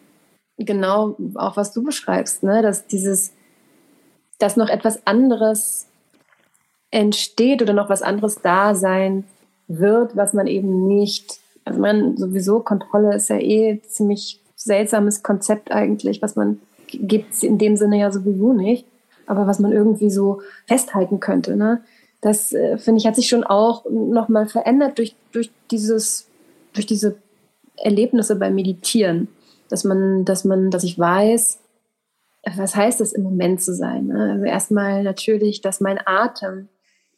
genau auch was du beschreibst, ne? dass dieses, dass noch etwas anderes entsteht oder noch was anderes da sein wird, was man eben nicht, also man sowieso Kontrolle ist ja eh ziemlich seltsames Konzept eigentlich, was man gibt in dem Sinne ja sowieso nicht, aber was man irgendwie so festhalten könnte, ne? das äh, finde ich hat sich schon auch nochmal verändert durch, durch dieses, durch diese Erlebnisse beim Meditieren, dass man, dass man, dass ich weiß, was heißt es im Moment zu sein? Ne? Also erstmal natürlich, dass mein Atem,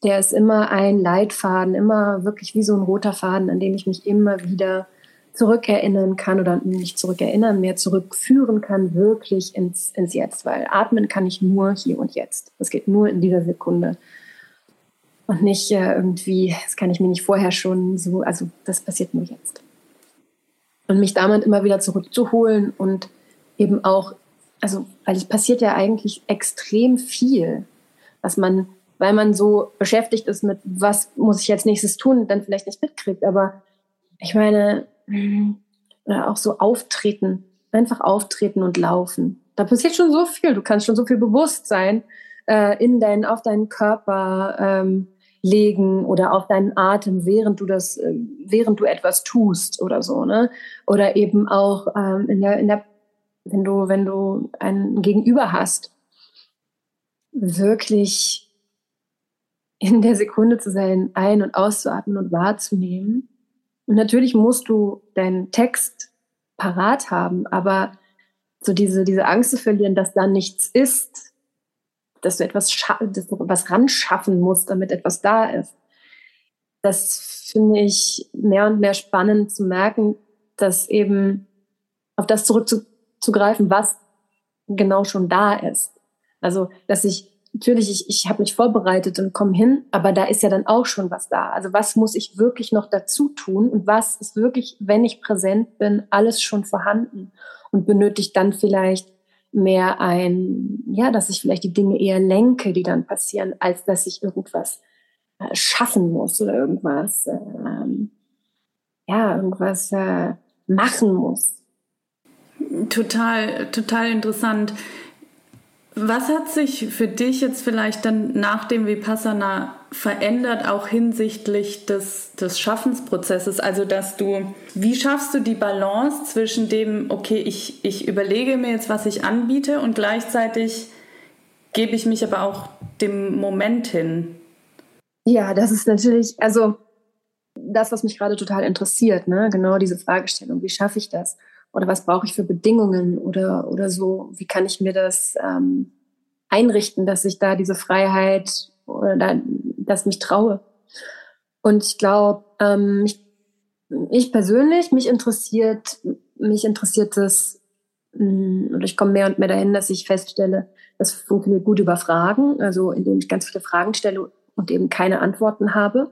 der ist immer ein Leitfaden, immer wirklich wie so ein roter Faden, an den ich mich immer wieder zurückerinnern kann oder nicht zurückerinnern, mehr zurückführen kann, wirklich ins, ins Jetzt. Weil atmen kann ich nur hier und jetzt. Das geht nur in dieser Sekunde. Und nicht äh, irgendwie, das kann ich mir nicht vorher schon so, also das passiert nur jetzt. Und mich damit immer wieder zurückzuholen und eben auch, also, weil es passiert ja eigentlich extrem viel, was man, weil man so beschäftigt ist mit, was muss ich jetzt nächstes tun, dann vielleicht nicht mitkriegt. Aber ich meine, oder auch so auftreten, einfach auftreten und laufen. Da passiert schon so viel. Du kannst schon so viel Bewusstsein äh, in deinen, auf deinen Körper ähm, legen oder auf deinen Atem, während du das, äh, während du etwas tust oder so, ne? Oder eben auch ähm, in der, in der, wenn du, wenn du ein Gegenüber hast, wirklich in der Sekunde zu sein, ein- und auszuatmen und wahrzunehmen und natürlich musst du deinen Text parat haben, aber so diese, diese Angst zu verlieren, dass da nichts ist, dass du etwas, dass du was ran schaffen musst, damit etwas da ist. Das finde ich mehr und mehr spannend zu merken, dass eben auf das zurückzugreifen, was genau schon da ist. Also, dass ich natürlich, ich, ich habe mich vorbereitet und komme hin, aber da ist ja dann auch schon was da. Also was muss ich wirklich noch dazu tun und was ist wirklich, wenn ich präsent bin, alles schon vorhanden und benötigt dann vielleicht mehr ein, ja, dass ich vielleicht die Dinge eher lenke, die dann passieren, als dass ich irgendwas äh, schaffen muss oder irgendwas, ähm, ja, irgendwas äh, machen muss. Total, total interessant. Was hat sich für dich jetzt vielleicht dann nach dem Vipassana verändert, auch hinsichtlich des, des Schaffensprozesses? Also, dass du, wie schaffst du die Balance zwischen dem, okay, ich, ich überlege mir jetzt, was ich anbiete und gleichzeitig gebe ich mich aber auch dem Moment hin? Ja, das ist natürlich, also das, was mich gerade total interessiert, ne? genau diese Fragestellung, wie schaffe ich das? Oder was brauche ich für Bedingungen oder, oder so, wie kann ich mir das ähm, einrichten, dass ich da diese Freiheit oder da, dass mich traue. Und ich glaube, ähm, ich, ich persönlich, mich interessiert, mich interessiert das, mm, oder ich komme mehr und mehr dahin, dass ich feststelle, das funktioniert gut über Fragen, also indem ich ganz viele Fragen stelle und eben keine Antworten habe.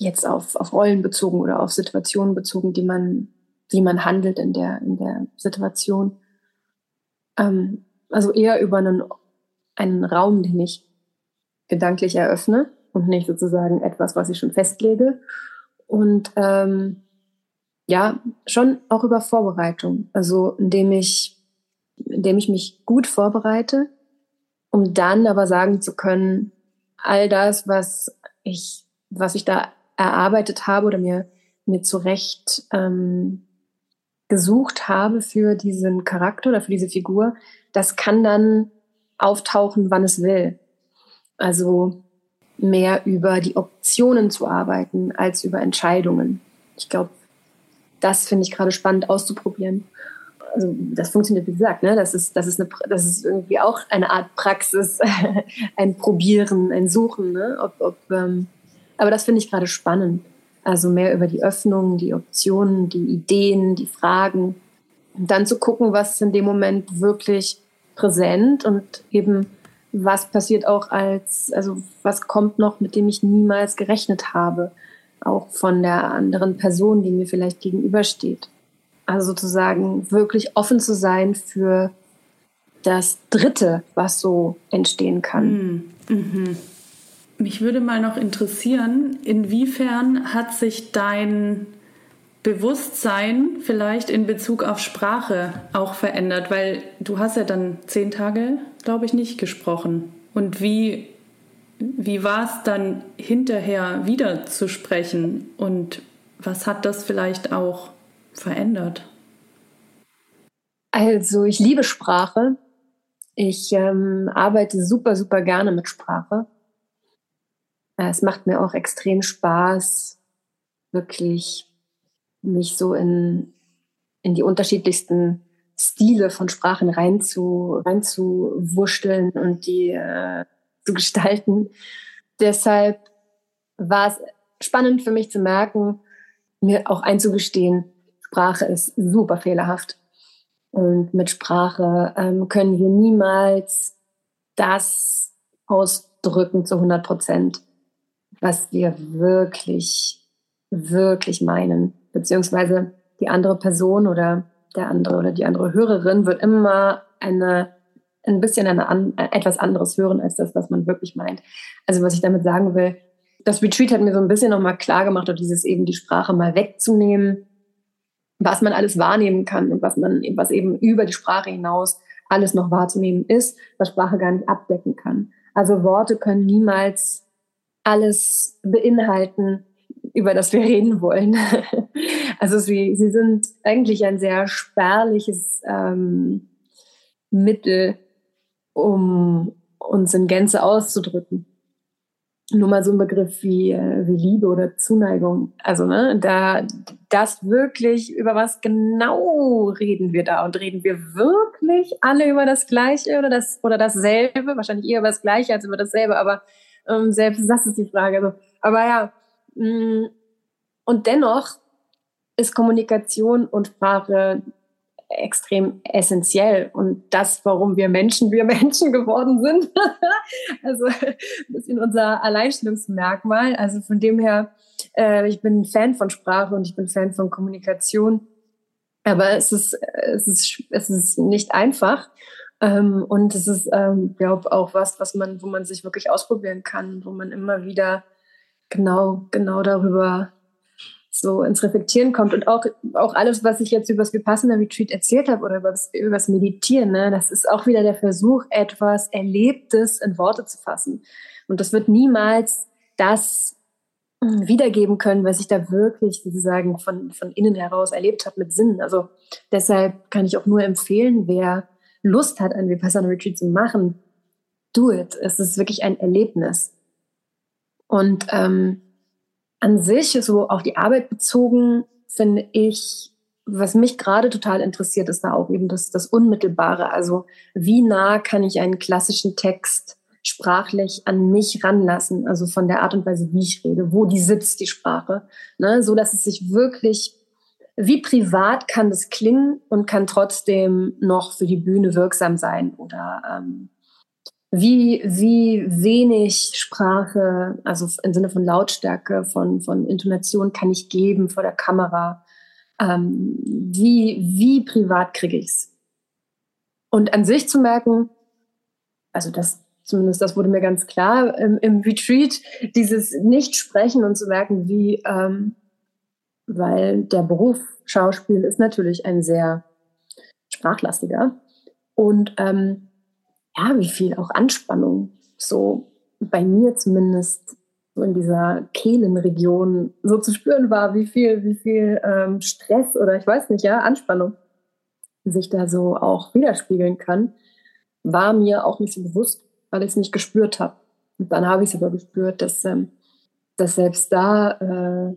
Jetzt auf, auf Rollen bezogen oder auf Situationen bezogen, die man wie man handelt in der, in der Situation. Ähm, also eher über einen, einen Raum, den ich gedanklich eröffne und nicht sozusagen etwas, was ich schon festlege. Und ähm, ja, schon auch über Vorbereitung. Also indem ich, indem ich mich gut vorbereite, um dann aber sagen zu können, all das, was ich, was ich da erarbeitet habe oder mir, mir zurecht ähm, gesucht habe für diesen Charakter oder für diese Figur, das kann dann auftauchen, wann es will. Also mehr über die Optionen zu arbeiten als über Entscheidungen. Ich glaube, das finde ich gerade spannend auszuprobieren. Also das funktioniert, wie gesagt, ne? das, ist, das, ist eine, das ist irgendwie auch eine Art Praxis, ein Probieren, ein Suchen. Ne? Ob, ob, ähm, aber das finde ich gerade spannend. Also mehr über die Öffnung, die Optionen, die Ideen, die Fragen. Und dann zu gucken, was ist in dem Moment wirklich präsent und eben was passiert auch als, also was kommt noch, mit dem ich niemals gerechnet habe, auch von der anderen Person, die mir vielleicht gegenübersteht. Also sozusagen wirklich offen zu sein für das Dritte, was so entstehen kann. Mm, mhm. Mich würde mal noch interessieren, inwiefern hat sich dein Bewusstsein vielleicht in Bezug auf Sprache auch verändert? Weil du hast ja dann zehn Tage, glaube ich, nicht gesprochen. Und wie, wie war es dann hinterher wieder zu sprechen? Und was hat das vielleicht auch verändert? Also ich liebe Sprache. Ich ähm, arbeite super, super gerne mit Sprache. Äh, es macht mir auch extrem Spaß, wirklich mich so in, in die unterschiedlichsten Stile von Sprachen rein zu, rein zu wurschteln und die äh, zu gestalten. Deshalb war es spannend für mich zu merken, mir auch einzugestehen, Sprache ist super fehlerhaft. Und mit Sprache ähm, können wir niemals das ausdrücken zu 100 Prozent, was wir wirklich, wirklich meinen. Beziehungsweise die andere Person oder der andere oder die andere Hörerin wird immer eine, ein bisschen eine, etwas anderes hören als das, was man wirklich meint. Also was ich damit sagen will, das Retreat hat mir so ein bisschen nochmal klar gemacht, dieses eben die Sprache mal wegzunehmen, was man alles wahrnehmen kann und was man, was eben über die Sprache hinaus alles noch wahrzunehmen ist, was Sprache gar nicht abdecken kann. Also Worte können niemals alles beinhalten, über das wir reden wollen. also sie, sie sind eigentlich ein sehr spärliches ähm, Mittel, um uns in Gänze auszudrücken nur mal so ein Begriff wie, äh, wie Liebe oder Zuneigung. Also, ne, da, das wirklich, über was genau reden wir da? Und reden wir wirklich alle über das Gleiche oder das, oder dasselbe? Wahrscheinlich eher über das Gleiche als über dasselbe, aber ähm, selbst das ist die Frage. Also, aber ja, mh, mm, und dennoch ist Kommunikation und Sprache extrem essentiell und das, warum wir Menschen, wir Menschen geworden sind. also ein bisschen unser Alleinstellungsmerkmal. Also von dem her, äh, ich bin Fan von Sprache und ich bin Fan von Kommunikation. Aber es ist, es ist, es ist nicht einfach. Ähm, und es ist, ähm, glaube auch was, was man, wo man sich wirklich ausprobieren kann, wo man immer wieder genau, genau darüber so ins Reflektieren kommt und auch, auch alles, was ich jetzt über das Vipassana Retreat erzählt habe oder über das, über das Meditieren, ne, das ist auch wieder der Versuch, etwas Erlebtes in Worte zu fassen. Und das wird niemals das hm, wiedergeben können, was ich da wirklich sozusagen von, von innen heraus erlebt habe mit Sinn. Also deshalb kann ich auch nur empfehlen, wer Lust hat, ein Vipassana Retreat zu machen, do it. Es ist wirklich ein Erlebnis. Und ähm, an sich, so auf die Arbeit bezogen, finde ich, was mich gerade total interessiert, ist da auch eben das, das Unmittelbare. Also wie nah kann ich einen klassischen Text sprachlich an mich ranlassen? Also von der Art und Weise, wie ich rede, wo die sitzt, die Sprache. Ne? So dass es sich wirklich, wie privat kann das klingen und kann trotzdem noch für die Bühne wirksam sein oder ähm, wie, wie wenig Sprache, also im Sinne von Lautstärke, von, von Intonation kann ich geben vor der Kamera? Ähm, wie, wie privat kriege ich's? Und an sich zu merken, also das, zumindest das wurde mir ganz klar im, im Retreat, dieses Nicht-Sprechen und zu merken, wie, ähm, weil der Beruf Schauspiel ist natürlich ein sehr sprachlastiger. Und ähm, ja, wie viel auch Anspannung so bei mir zumindest so in dieser Kehlenregion so zu spüren war, wie viel, wie viel ähm, Stress oder ich weiß nicht, ja, Anspannung sich da so auch widerspiegeln kann, war mir auch nicht so bewusst, weil ich es nicht gespürt habe. Und dann habe ich es aber gespürt, dass, ähm, dass selbst da äh,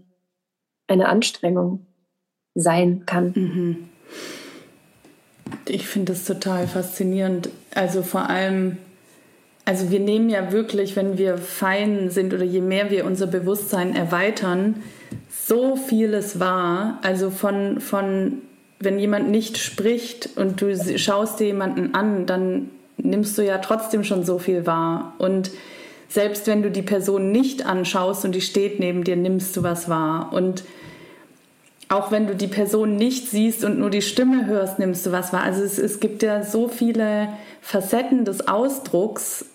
eine Anstrengung sein kann. Mhm. Ich finde das total faszinierend. Also vor allem, also wir nehmen ja wirklich, wenn wir fein sind oder je mehr wir unser Bewusstsein erweitern, so vieles wahr. Also von, von wenn jemand nicht spricht und du schaust dir jemanden an, dann nimmst du ja trotzdem schon so viel wahr. Und selbst wenn du die Person nicht anschaust und die steht neben dir, nimmst du was wahr. Und auch wenn du die Person nicht siehst und nur die Stimme hörst, nimmst du was wahr. Also es, es gibt ja so viele Facetten des Ausdrucks.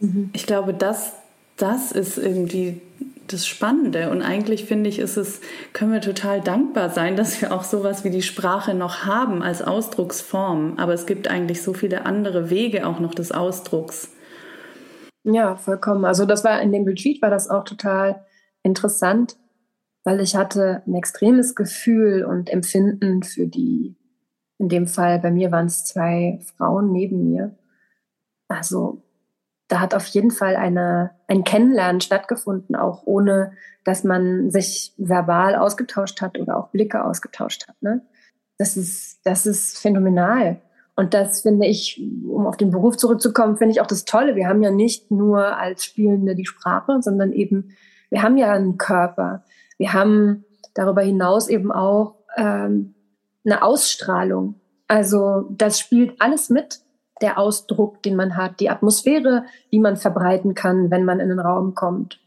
Mhm. Ich glaube, das, das ist irgendwie das Spannende. Und eigentlich finde ich, ist es, können wir total dankbar sein, dass wir auch sowas wie die Sprache noch haben als Ausdrucksform. Aber es gibt eigentlich so viele andere Wege auch noch des Ausdrucks. Ja, vollkommen. Also das war in dem Retreat war das auch total interessant weil ich hatte ein extremes Gefühl und Empfinden für die, in dem Fall bei mir waren es zwei Frauen neben mir. Also da hat auf jeden Fall eine, ein Kennenlernen stattgefunden, auch ohne, dass man sich verbal ausgetauscht hat oder auch Blicke ausgetauscht hat. Ne? Das ist, das ist phänomenal. Und das finde ich, um auf den Beruf zurückzukommen, finde ich auch das Tolle. Wir haben ja nicht nur als Spielende die Sprache, sondern eben, wir haben ja einen Körper. Wir haben darüber hinaus eben auch ähm, eine Ausstrahlung. Also das spielt alles mit der Ausdruck, den man hat, die Atmosphäre, die man verbreiten kann, wenn man in den Raum kommt.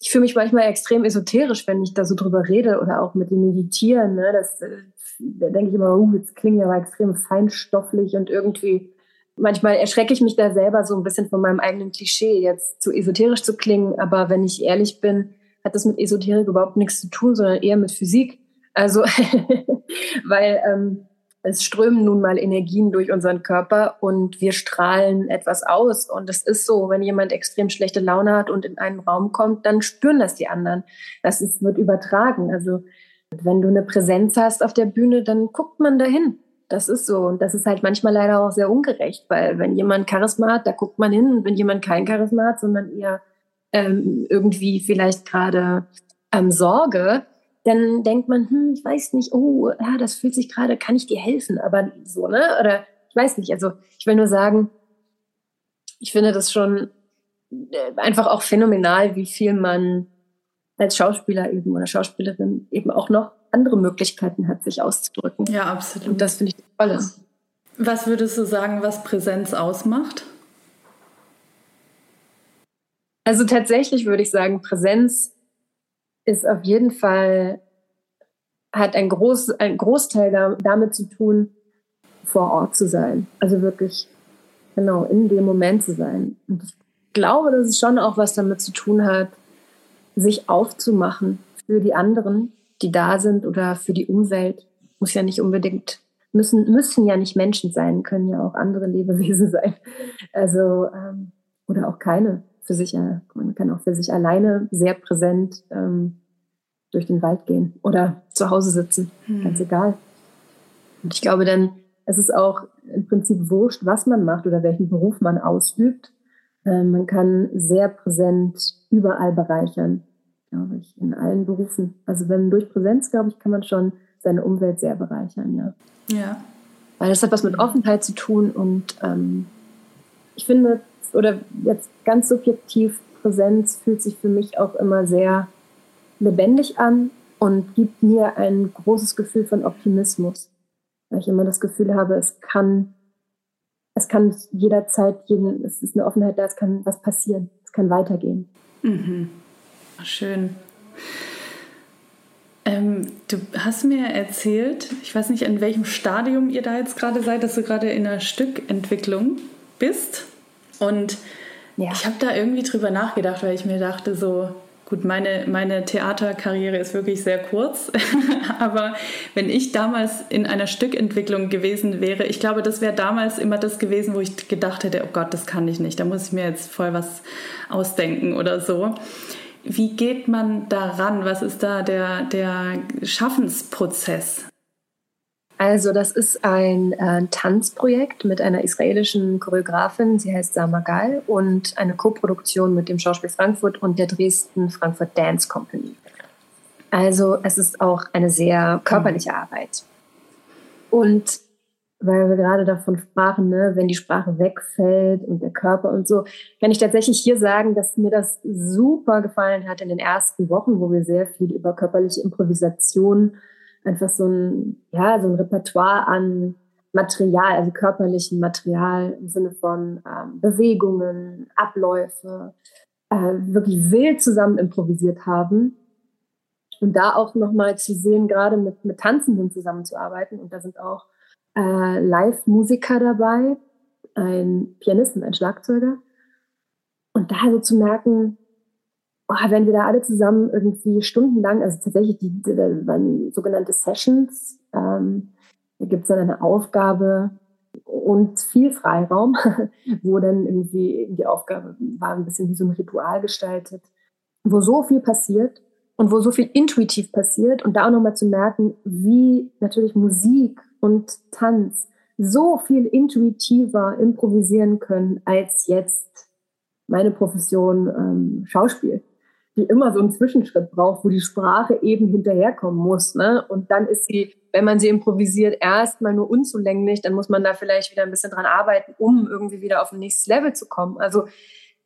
Ich fühle mich manchmal extrem esoterisch, wenn ich da so drüber rede oder auch mit dem Meditieren. Ne? Das, äh, da denke ich immer, uh, jetzt klingt ja aber extrem feinstofflich und irgendwie manchmal erschrecke ich mich da selber so ein bisschen von meinem eigenen Klischee, jetzt zu esoterisch zu klingen. Aber wenn ich ehrlich bin, hat das mit Esoterik überhaupt nichts zu tun, sondern eher mit Physik. Also, weil ähm, es strömen nun mal Energien durch unseren Körper und wir strahlen etwas aus. Und es ist so, wenn jemand extrem schlechte Laune hat und in einen Raum kommt, dann spüren das die anderen. Das ist, wird übertragen. Also wenn du eine Präsenz hast auf der Bühne, dann guckt man dahin. Das ist so. Und das ist halt manchmal leider auch sehr ungerecht, weil wenn jemand Charisma hat, da guckt man hin. Und wenn jemand kein Charisma hat, sondern eher ähm, irgendwie vielleicht gerade ähm, Sorge, dann denkt man, hm, ich weiß nicht, oh, ja, das fühlt sich gerade, kann ich dir helfen? Aber so, ne? Oder ich weiß nicht. Also ich will nur sagen, ich finde das schon äh, einfach auch phänomenal, wie viel man als Schauspieler eben oder Schauspielerin eben auch noch andere Möglichkeiten hat, sich auszudrücken. Ja, absolut. Und das finde ich toll. Was würdest du sagen, was Präsenz ausmacht? Also tatsächlich würde ich sagen, Präsenz ist auf jeden Fall, hat ein, Groß, ein Großteil da, damit zu tun, vor Ort zu sein. Also wirklich, genau, in dem Moment zu sein. Und ich glaube, dass es schon auch was damit zu tun hat, sich aufzumachen für die anderen, die da sind oder für die Umwelt. Muss ja nicht unbedingt, müssen, müssen ja nicht Menschen sein, können ja auch andere Lebewesen sein. Also, ähm, oder auch keine für sich, äh, man kann auch für sich alleine sehr präsent ähm, durch den Wald gehen oder zu Hause sitzen, hm. ganz egal. Und ich glaube dann, es ist auch im Prinzip wurscht, was man macht oder welchen Beruf man ausübt. Äh, man kann sehr präsent überall bereichern, glaube ich, in allen Berufen. Also wenn durch Präsenz, glaube ich, kann man schon seine Umwelt sehr bereichern, ja. Ja. Weil das hat was mit Offenheit zu tun und ähm, ich finde, oder jetzt ganz subjektiv, Präsenz fühlt sich für mich auch immer sehr lebendig an und gibt mir ein großes Gefühl von Optimismus. Weil ich immer das Gefühl habe, es kann, es kann jederzeit, jeden, es ist eine Offenheit da, es kann was passieren, es kann weitergehen. Mhm. Schön. Ähm, du hast mir erzählt, ich weiß nicht, in welchem Stadium ihr da jetzt gerade seid, dass du gerade in einer Stückentwicklung bist. Und ja. ich habe da irgendwie drüber nachgedacht, weil ich mir dachte, so, gut, meine, meine Theaterkarriere ist wirklich sehr kurz, aber wenn ich damals in einer Stückentwicklung gewesen wäre, ich glaube, das wäre damals immer das gewesen, wo ich gedacht hätte, oh Gott, das kann ich nicht, da muss ich mir jetzt voll was ausdenken oder so. Wie geht man daran? Was ist da der, der Schaffensprozess? Also das ist ein äh, Tanzprojekt mit einer israelischen Choreografin, sie heißt Sama Gal, und eine Koproduktion mit dem Schauspiel Frankfurt und der Dresden Frankfurt Dance Company. Also es ist auch eine sehr körperliche mhm. Arbeit. Und weil wir gerade davon sprachen, ne, wenn die Sprache wegfällt und der Körper und so, kann ich tatsächlich hier sagen, dass mir das super gefallen hat in den ersten Wochen, wo wir sehr viel über körperliche Improvisation einfach so ein, ja, so ein Repertoire an Material, also körperlichen Material im Sinne von ähm, Bewegungen, Abläufe, äh, wirklich wild zusammen improvisiert haben. Und da auch nochmal zu sehen, gerade mit, mit Tanzenden zusammenzuarbeiten. Und da sind auch äh, Live-Musiker dabei, ein Pianist und ein Schlagzeuger. Und da so zu merken, oh, wenn wir da alle zusammen irgendwie stundenlang, also tatsächlich die, die, die sogenannte Sessions, ähm, da gibt es dann eine Aufgabe und viel Freiraum, wo dann irgendwie die Aufgabe war ein bisschen wie so ein Ritual gestaltet, wo so viel passiert und wo so viel intuitiv passiert und da auch nochmal zu merken, wie natürlich Musik und Tanz so viel intuitiver improvisieren können als jetzt meine Profession ähm, Schauspiel, die immer so einen Zwischenschritt braucht, wo die Sprache eben hinterherkommen muss. Ne? Und dann ist sie, wenn man sie improvisiert, erstmal nur unzulänglich, dann muss man da vielleicht wieder ein bisschen dran arbeiten, um irgendwie wieder auf ein nächstes Level zu kommen. Also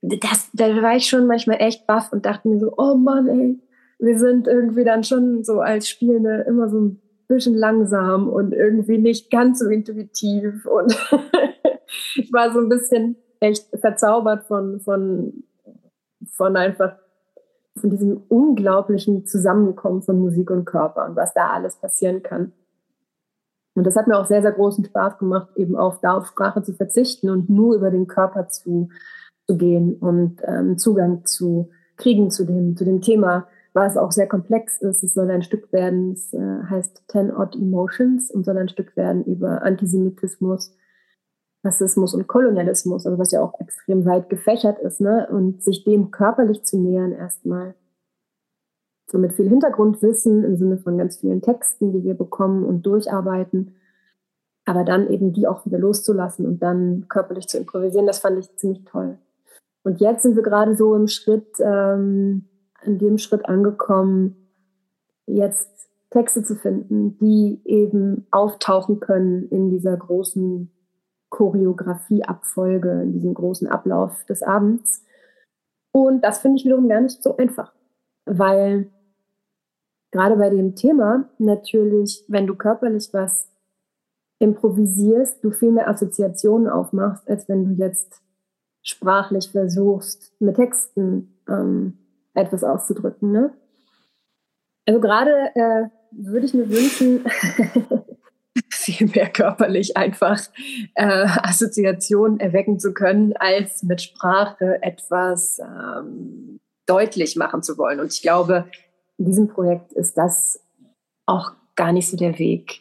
das, da war ich schon manchmal echt baff und dachte mir so, oh Mann, ey, wir sind irgendwie dann schon so als Spielende immer so ein bisschen langsam und irgendwie nicht ganz so intuitiv. Und ich war so ein bisschen echt verzaubert von, von, von einfach von diesem unglaublichen Zusammenkommen von Musik und Körper und was da alles passieren kann. Und das hat mir auch sehr, sehr großen Spaß gemacht, eben auch da auf Sprache zu verzichten und nur über den Körper zu, zu gehen und ähm, Zugang zu kriegen zu dem, zu dem Thema, was auch sehr komplex ist. Es soll ein Stück werden, es äh, heißt Ten Odd Emotions und soll ein Stück werden über Antisemitismus, Rassismus und Kolonialismus, also was ja auch extrem weit gefächert ist, ne? Und sich dem körperlich zu nähern erstmal. So mit viel Hintergrundwissen im Sinne von ganz vielen Texten, die wir bekommen und durcharbeiten. Aber dann eben die auch wieder loszulassen und dann körperlich zu improvisieren, das fand ich ziemlich toll. Und jetzt sind wir gerade so im Schritt, ähm, in dem Schritt angekommen, jetzt Texte zu finden, die eben auftauchen können in dieser großen Choreografieabfolge, in diesem großen Ablauf des Abends. Und das finde ich wiederum gar nicht so einfach, weil gerade bei dem Thema natürlich, wenn du körperlich was improvisierst, du viel mehr Assoziationen aufmachst, als wenn du jetzt sprachlich versuchst, mit Texten ähm, etwas auszudrücken. Ne? Also gerade äh, würde ich mir wünschen, viel mehr körperlich einfach äh, Assoziationen erwecken zu können, als mit Sprache etwas ähm, deutlich machen zu wollen. Und ich glaube, in diesem Projekt ist das auch gar nicht so der Weg.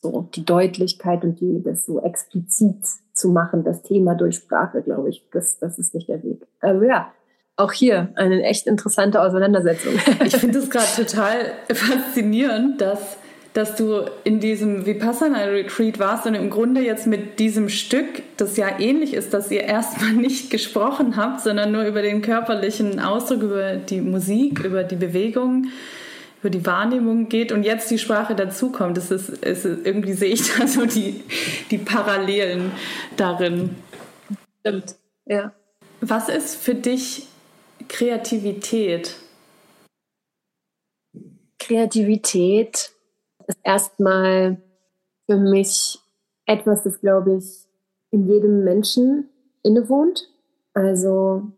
So die Deutlichkeit und die, das so explizit zu machen, das Thema durch Sprache, glaube ich, das, das ist nicht der Weg. Also ja, auch hier eine echt interessante Auseinandersetzung. Ich finde es gerade total faszinierend, dass dass du in diesem Vipassana Retreat warst und im Grunde jetzt mit diesem Stück, das ja ähnlich ist, dass ihr erstmal nicht gesprochen habt, sondern nur über den körperlichen Ausdruck, über die Musik, über die Bewegung, über die Wahrnehmung geht und jetzt die Sprache dazukommt. Das ist, ist, irgendwie sehe ich da so die, die Parallelen darin. Stimmt, ja. Was ist für dich Kreativität? Kreativität ist erstmal für mich etwas, das, glaube ich, in jedem Menschen innewohnt. Also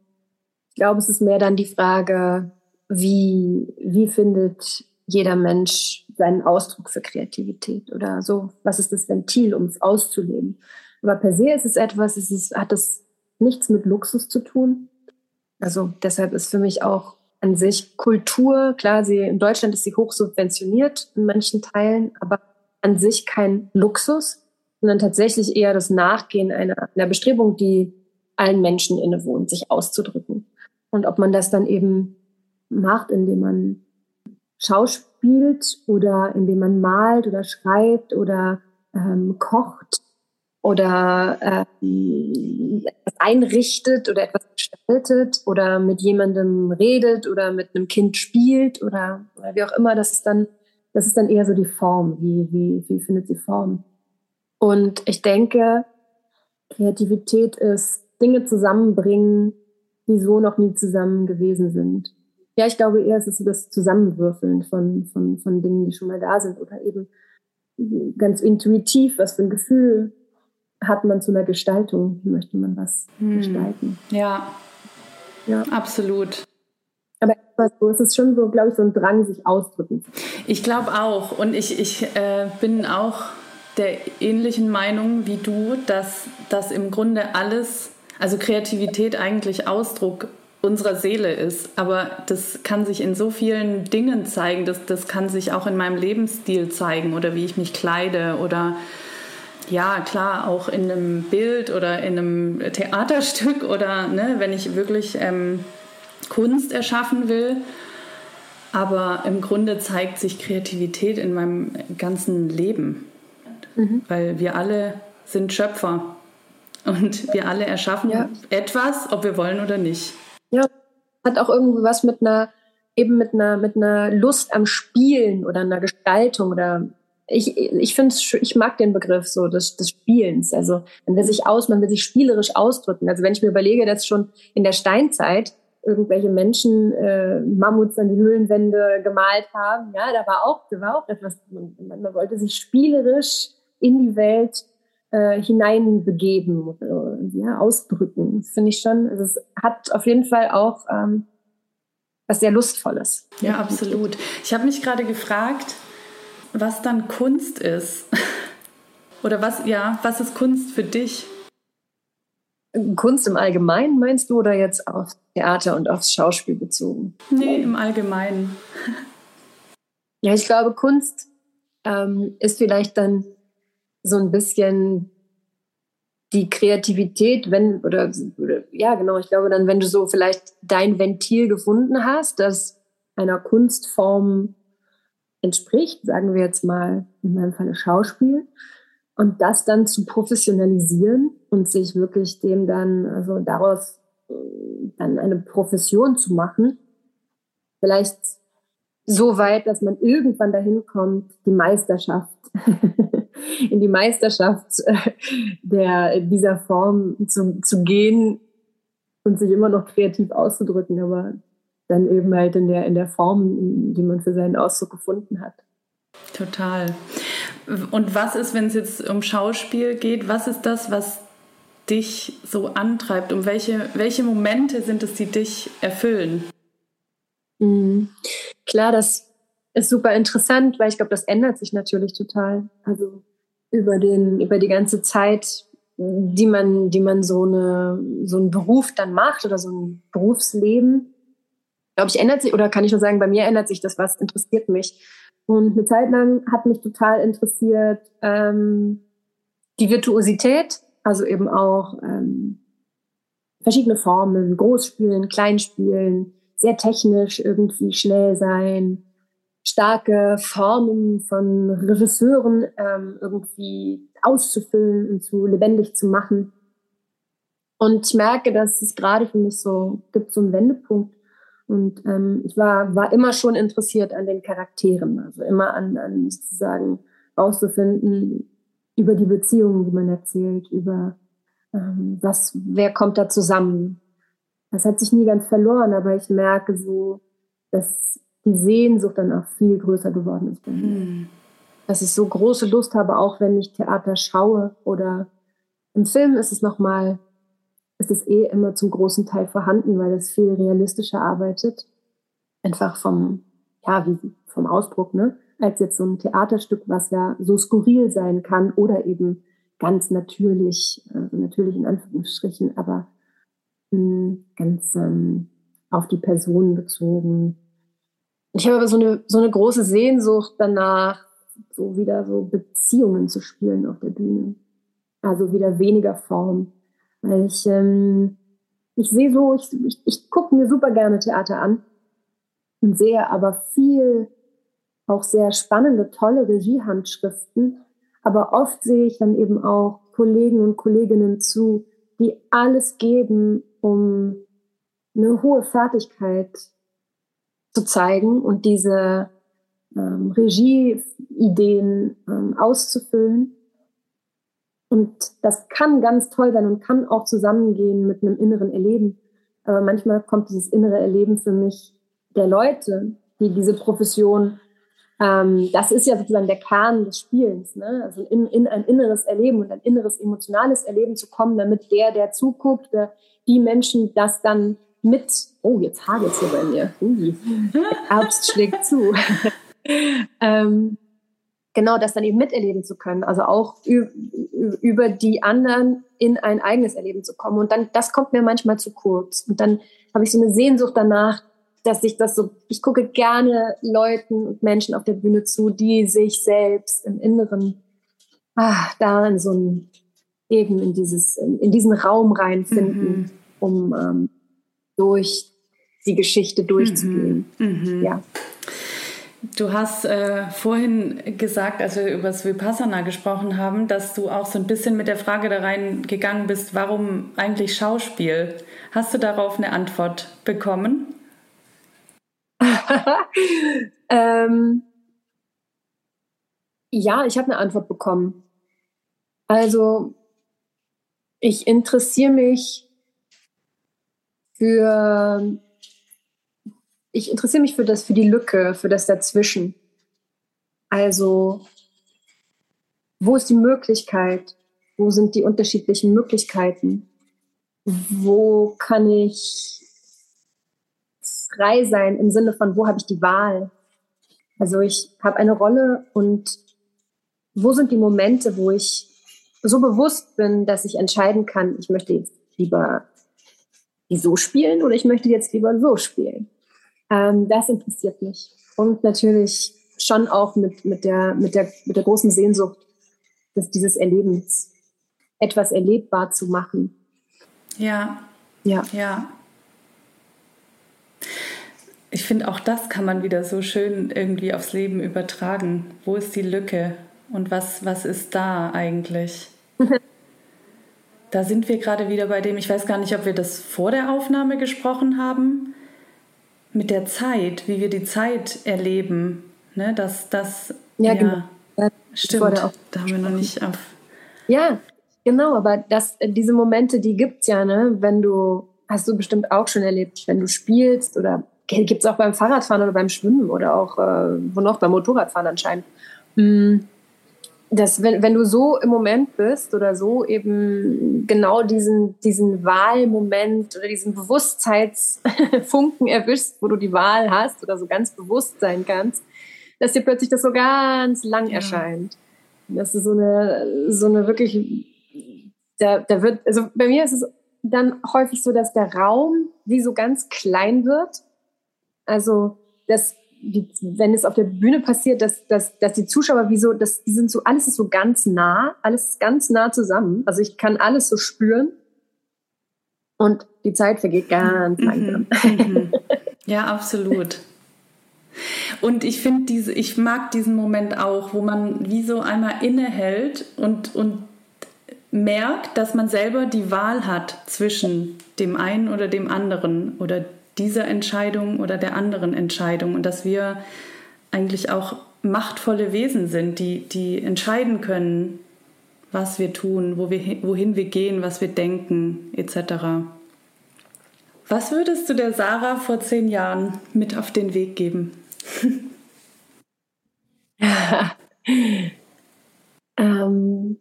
ich glaube, es ist mehr dann die Frage, wie, wie findet jeder Mensch seinen Ausdruck für Kreativität oder so, was ist das Ventil, um es auszuleben. Aber per se ist es etwas, es ist, hat es nichts mit Luxus zu tun. Also deshalb ist für mich auch an sich Kultur, klar, sie, in Deutschland ist sie hoch subventioniert in manchen Teilen, aber an sich kein Luxus, sondern tatsächlich eher das Nachgehen einer, einer Bestrebung, die allen Menschen innewohnt, sich auszudrücken. Und ob man das dann eben macht, indem man schauspielt oder indem man malt oder schreibt oder ähm, kocht oder äh, etwas einrichtet oder etwas gestaltet oder mit jemandem redet oder mit einem Kind spielt oder, oder wie auch immer, das ist dann, das ist dann eher so die Form. Wie, wie, wie findet sie Form? Und ich denke, Kreativität ist Dinge zusammenbringen, die so noch nie zusammen gewesen sind. Ja, ich glaube eher, es ist so das Zusammenwürfeln von, von, von Dingen, die schon mal da sind oder eben ganz intuitiv, was für ein Gefühl hat man zu einer Gestaltung, wie möchte man was hm. gestalten. Ja. ja, absolut. Aber so ist es schon so, glaube ich, so ein Drang, sich können. Ich glaube auch. Und ich, ich äh, bin auch der ähnlichen Meinung wie du, dass das im Grunde alles, also Kreativität eigentlich Ausdruck unserer Seele ist. Aber das kann sich in so vielen Dingen zeigen. Das, das kann sich auch in meinem Lebensstil zeigen oder wie ich mich kleide oder ja, klar, auch in einem Bild oder in einem Theaterstück oder ne, wenn ich wirklich ähm, Kunst erschaffen will. Aber im Grunde zeigt sich Kreativität in meinem ganzen Leben, mhm. weil wir alle sind Schöpfer. Und wir alle erschaffen ja. etwas, ob wir wollen oder nicht. Ja, hat auch irgendwie was mit einer, eben mit einer, mit einer Lust am Spielen oder einer Gestaltung oder ich, ich finde ich mag den Begriff so des, des Spielens. Also man will sich aus, man will sich spielerisch ausdrücken. Also wenn ich mir überlege, dass schon in der Steinzeit irgendwelche Menschen äh, Mammuts an die Höhlenwände gemalt haben, ja, da war auch, da war auch etwas, man, man wollte sich spielerisch in die Welt äh, hineinbegeben, äh, ja, ausdrücken. Das finde ich schon. Also es hat auf jeden Fall auch ähm, was sehr Lustvolles. Ja, absolut. Ich habe mich gerade gefragt, was dann Kunst ist. Oder was, ja, was ist Kunst für dich? Kunst im Allgemeinen meinst du oder jetzt auf Theater und aufs Schauspiel bezogen? Nee, im Allgemeinen. Ja, ich glaube, Kunst ähm, ist vielleicht dann so ein bisschen die Kreativität, wenn, oder, oder, ja, genau, ich glaube dann, wenn du so vielleicht dein Ventil gefunden hast, das einer Kunstform entspricht, sagen wir jetzt mal in meinem Falle Schauspiel, und das dann zu professionalisieren und sich wirklich dem dann, also daraus äh, dann eine Profession zu machen, vielleicht so weit, dass man irgendwann dahin kommt, die Meisterschaft, in die Meisterschaft äh, der, dieser Form zu, zu gehen und sich immer noch kreativ auszudrücken, aber dann eben halt in der, in der Form, die man für seinen Ausdruck gefunden hat. Total. Und was ist, wenn es jetzt um Schauspiel geht, was ist das, was dich so antreibt? Um welche, welche Momente sind es, die dich erfüllen? Mhm. Klar, das ist super interessant, weil ich glaube, das ändert sich natürlich total. Also über, den, über die ganze Zeit, die man, die man so, eine, so einen Beruf dann macht oder so ein Berufsleben. Glaube ich, ändert sich, oder kann ich nur sagen, bei mir ändert sich das was, interessiert mich. Und eine Zeit lang hat mich total interessiert ähm, die Virtuosität, also eben auch ähm, verschiedene Formen, Großspielen, Kleinspielen, sehr technisch irgendwie schnell sein, starke Formen von Regisseuren ähm, irgendwie auszufüllen und zu lebendig zu machen. Und ich merke, dass es gerade für mich so gibt so einen Wendepunkt, und ähm, ich war, war immer schon interessiert an den Charakteren, also immer an, an sozusagen rauszufinden über die Beziehungen, die man erzählt, über ähm, was, wer kommt da zusammen. Das hat sich nie ganz verloren, aber ich merke so, dass die Sehnsucht dann auch viel größer geworden ist bei mir. Hm. Dass ich so große Lust habe, auch wenn ich Theater schaue oder im Film ist es nochmal ist es eh immer zum großen Teil vorhanden, weil es viel realistischer arbeitet. Einfach vom, ja, wie, vom Ausdruck, ne? Als jetzt so ein Theaterstück, was ja so skurril sein kann oder eben ganz natürlich, also natürlich in Anführungsstrichen, aber mh, hm, ganz ähm, auf die Person bezogen. Ich habe aber so eine, so eine große Sehnsucht danach, so wieder so Beziehungen zu spielen auf der Bühne. Also wieder weniger Form ich, ähm, ich sehe so, ich, ich, ich gucke mir super gerne Theater an und sehe aber viel auch sehr spannende, tolle Regiehandschriften. Aber oft sehe ich dann eben auch Kollegen und Kolleginnen zu, die alles geben, um eine hohe Fertigkeit zu zeigen und diese ähm, Regieideen ähm, auszufüllen. Und das kann ganz toll sein und kann auch zusammengehen mit einem inneren Erleben. Aber manchmal kommt dieses innere Erleben für mich der Leute, die diese Profession, ähm, das ist ja sozusagen der Kern des Spielens, ne? also in, in ein inneres Erleben und ein inneres emotionales Erleben zu kommen, damit der, der zuguckt, der, die Menschen das dann mit, oh, jetzt hagelt es hier bei mir, Ui, Herbst schlägt zu, ähm, genau das dann eben miterleben zu können. Also auch über die anderen in ein eigenes Erleben zu kommen. Und dann, das kommt mir manchmal zu kurz. Und dann habe ich so eine Sehnsucht danach, dass ich das so, ich gucke gerne Leuten und Menschen auf der Bühne zu, die sich selbst im Inneren, ah, da in so ein, eben in dieses, in diesen Raum reinfinden, mhm. um ähm, durch die Geschichte durchzugehen. Mhm. Mhm. Ja. Du hast äh, vorhin gesagt, als wir über das Vipassana gesprochen haben, dass du auch so ein bisschen mit der Frage da reingegangen bist, warum eigentlich Schauspiel? Hast du darauf eine Antwort bekommen? ähm, ja, ich habe eine Antwort bekommen. Also, ich interessiere mich für ich interessiere mich für das, für die Lücke, für das Dazwischen. Also, wo ist die Möglichkeit? Wo sind die unterschiedlichen Möglichkeiten? Wo kann ich frei sein im Sinne von, wo habe ich die Wahl? Also ich habe eine Rolle und wo sind die Momente, wo ich so bewusst bin, dass ich entscheiden kann, ich möchte jetzt lieber die so spielen oder ich möchte jetzt lieber so spielen. Ähm, das interessiert mich. Und natürlich schon auch mit, mit, der, mit, der, mit der großen Sehnsucht des, dieses Erlebens, etwas erlebbar zu machen. Ja. Ja. Ja. Ich finde, auch das kann man wieder so schön irgendwie aufs Leben übertragen. Wo ist die Lücke und was, was ist da eigentlich? da sind wir gerade wieder bei dem, ich weiß gar nicht, ob wir das vor der Aufnahme gesprochen haben, mit der Zeit, wie wir die Zeit erleben. Ne? Das, das, ja, ja genau. Ja, stimmt. Da haben wir noch nicht auf. Ja, genau, aber das, diese Momente, die gibt es ja, ne? Wenn du, hast du bestimmt auch schon erlebt, wenn du spielst oder gibt es auch beim Fahrradfahren oder beim Schwimmen oder auch, äh, wo noch, beim Motorradfahren anscheinend. Mhm dass wenn, wenn du so im Moment bist oder so eben genau diesen, diesen Wahlmoment oder diesen Bewusstseinsfunken erwischst, wo du die Wahl hast oder so ganz bewusst sein kannst, dass dir plötzlich das so ganz lang ja. erscheint. Das ist so eine, so eine wirklich, da, da wird, also bei mir ist es dann häufig so, dass der Raum wie so ganz klein wird. Also, das wie, wenn es auf der Bühne passiert, dass, dass, dass die Zuschauer wie so, dass, die sind so, alles ist so ganz nah, alles ist ganz nah zusammen. Also ich kann alles so spüren und die Zeit vergeht ganz mhm. langsam. Mhm. Ja, absolut. Und ich finde diese, ich mag diesen Moment auch, wo man wie so einmal innehält und, und merkt, dass man selber die Wahl hat zwischen dem einen oder dem anderen oder dieser Entscheidung oder der anderen Entscheidung und dass wir eigentlich auch machtvolle Wesen sind, die, die entscheiden können, was wir tun, wo wir, wohin wir gehen, was wir denken, etc. Was würdest du der Sarah vor zehn Jahren mit auf den Weg geben? ähm,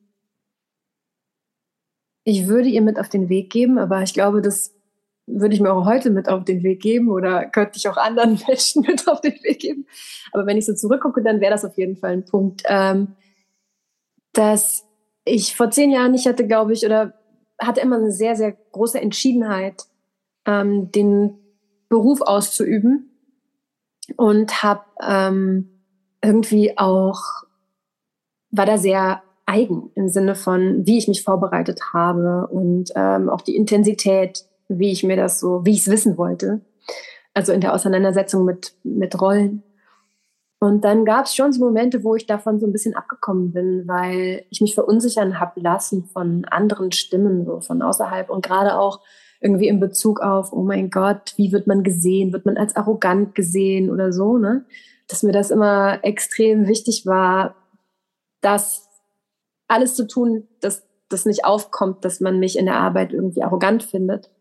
ich würde ihr mit auf den Weg geben, aber ich glaube, das würde ich mir auch heute mit auf den Weg geben oder könnte ich auch anderen Menschen mit auf den Weg geben. Aber wenn ich so zurückgucke, dann wäre das auf jeden Fall ein Punkt, ähm, dass ich vor zehn Jahren nicht hatte, glaube ich, oder hatte immer eine sehr, sehr große Entschiedenheit, ähm, den Beruf auszuüben und habe ähm, irgendwie auch, war da sehr eigen im Sinne von, wie ich mich vorbereitet habe und ähm, auch die Intensität wie ich mir das so, wie ich es wissen wollte. Also in der Auseinandersetzung mit, mit Rollen. Und dann gab es schon so Momente, wo ich davon so ein bisschen abgekommen bin, weil ich mich verunsichern habe lassen von anderen Stimmen, so von außerhalb und gerade auch irgendwie in Bezug auf, oh mein Gott, wie wird man gesehen? Wird man als arrogant gesehen oder so, ne? Dass mir das immer extrem wichtig war, das alles zu tun, dass das nicht aufkommt, dass man mich in der Arbeit irgendwie arrogant findet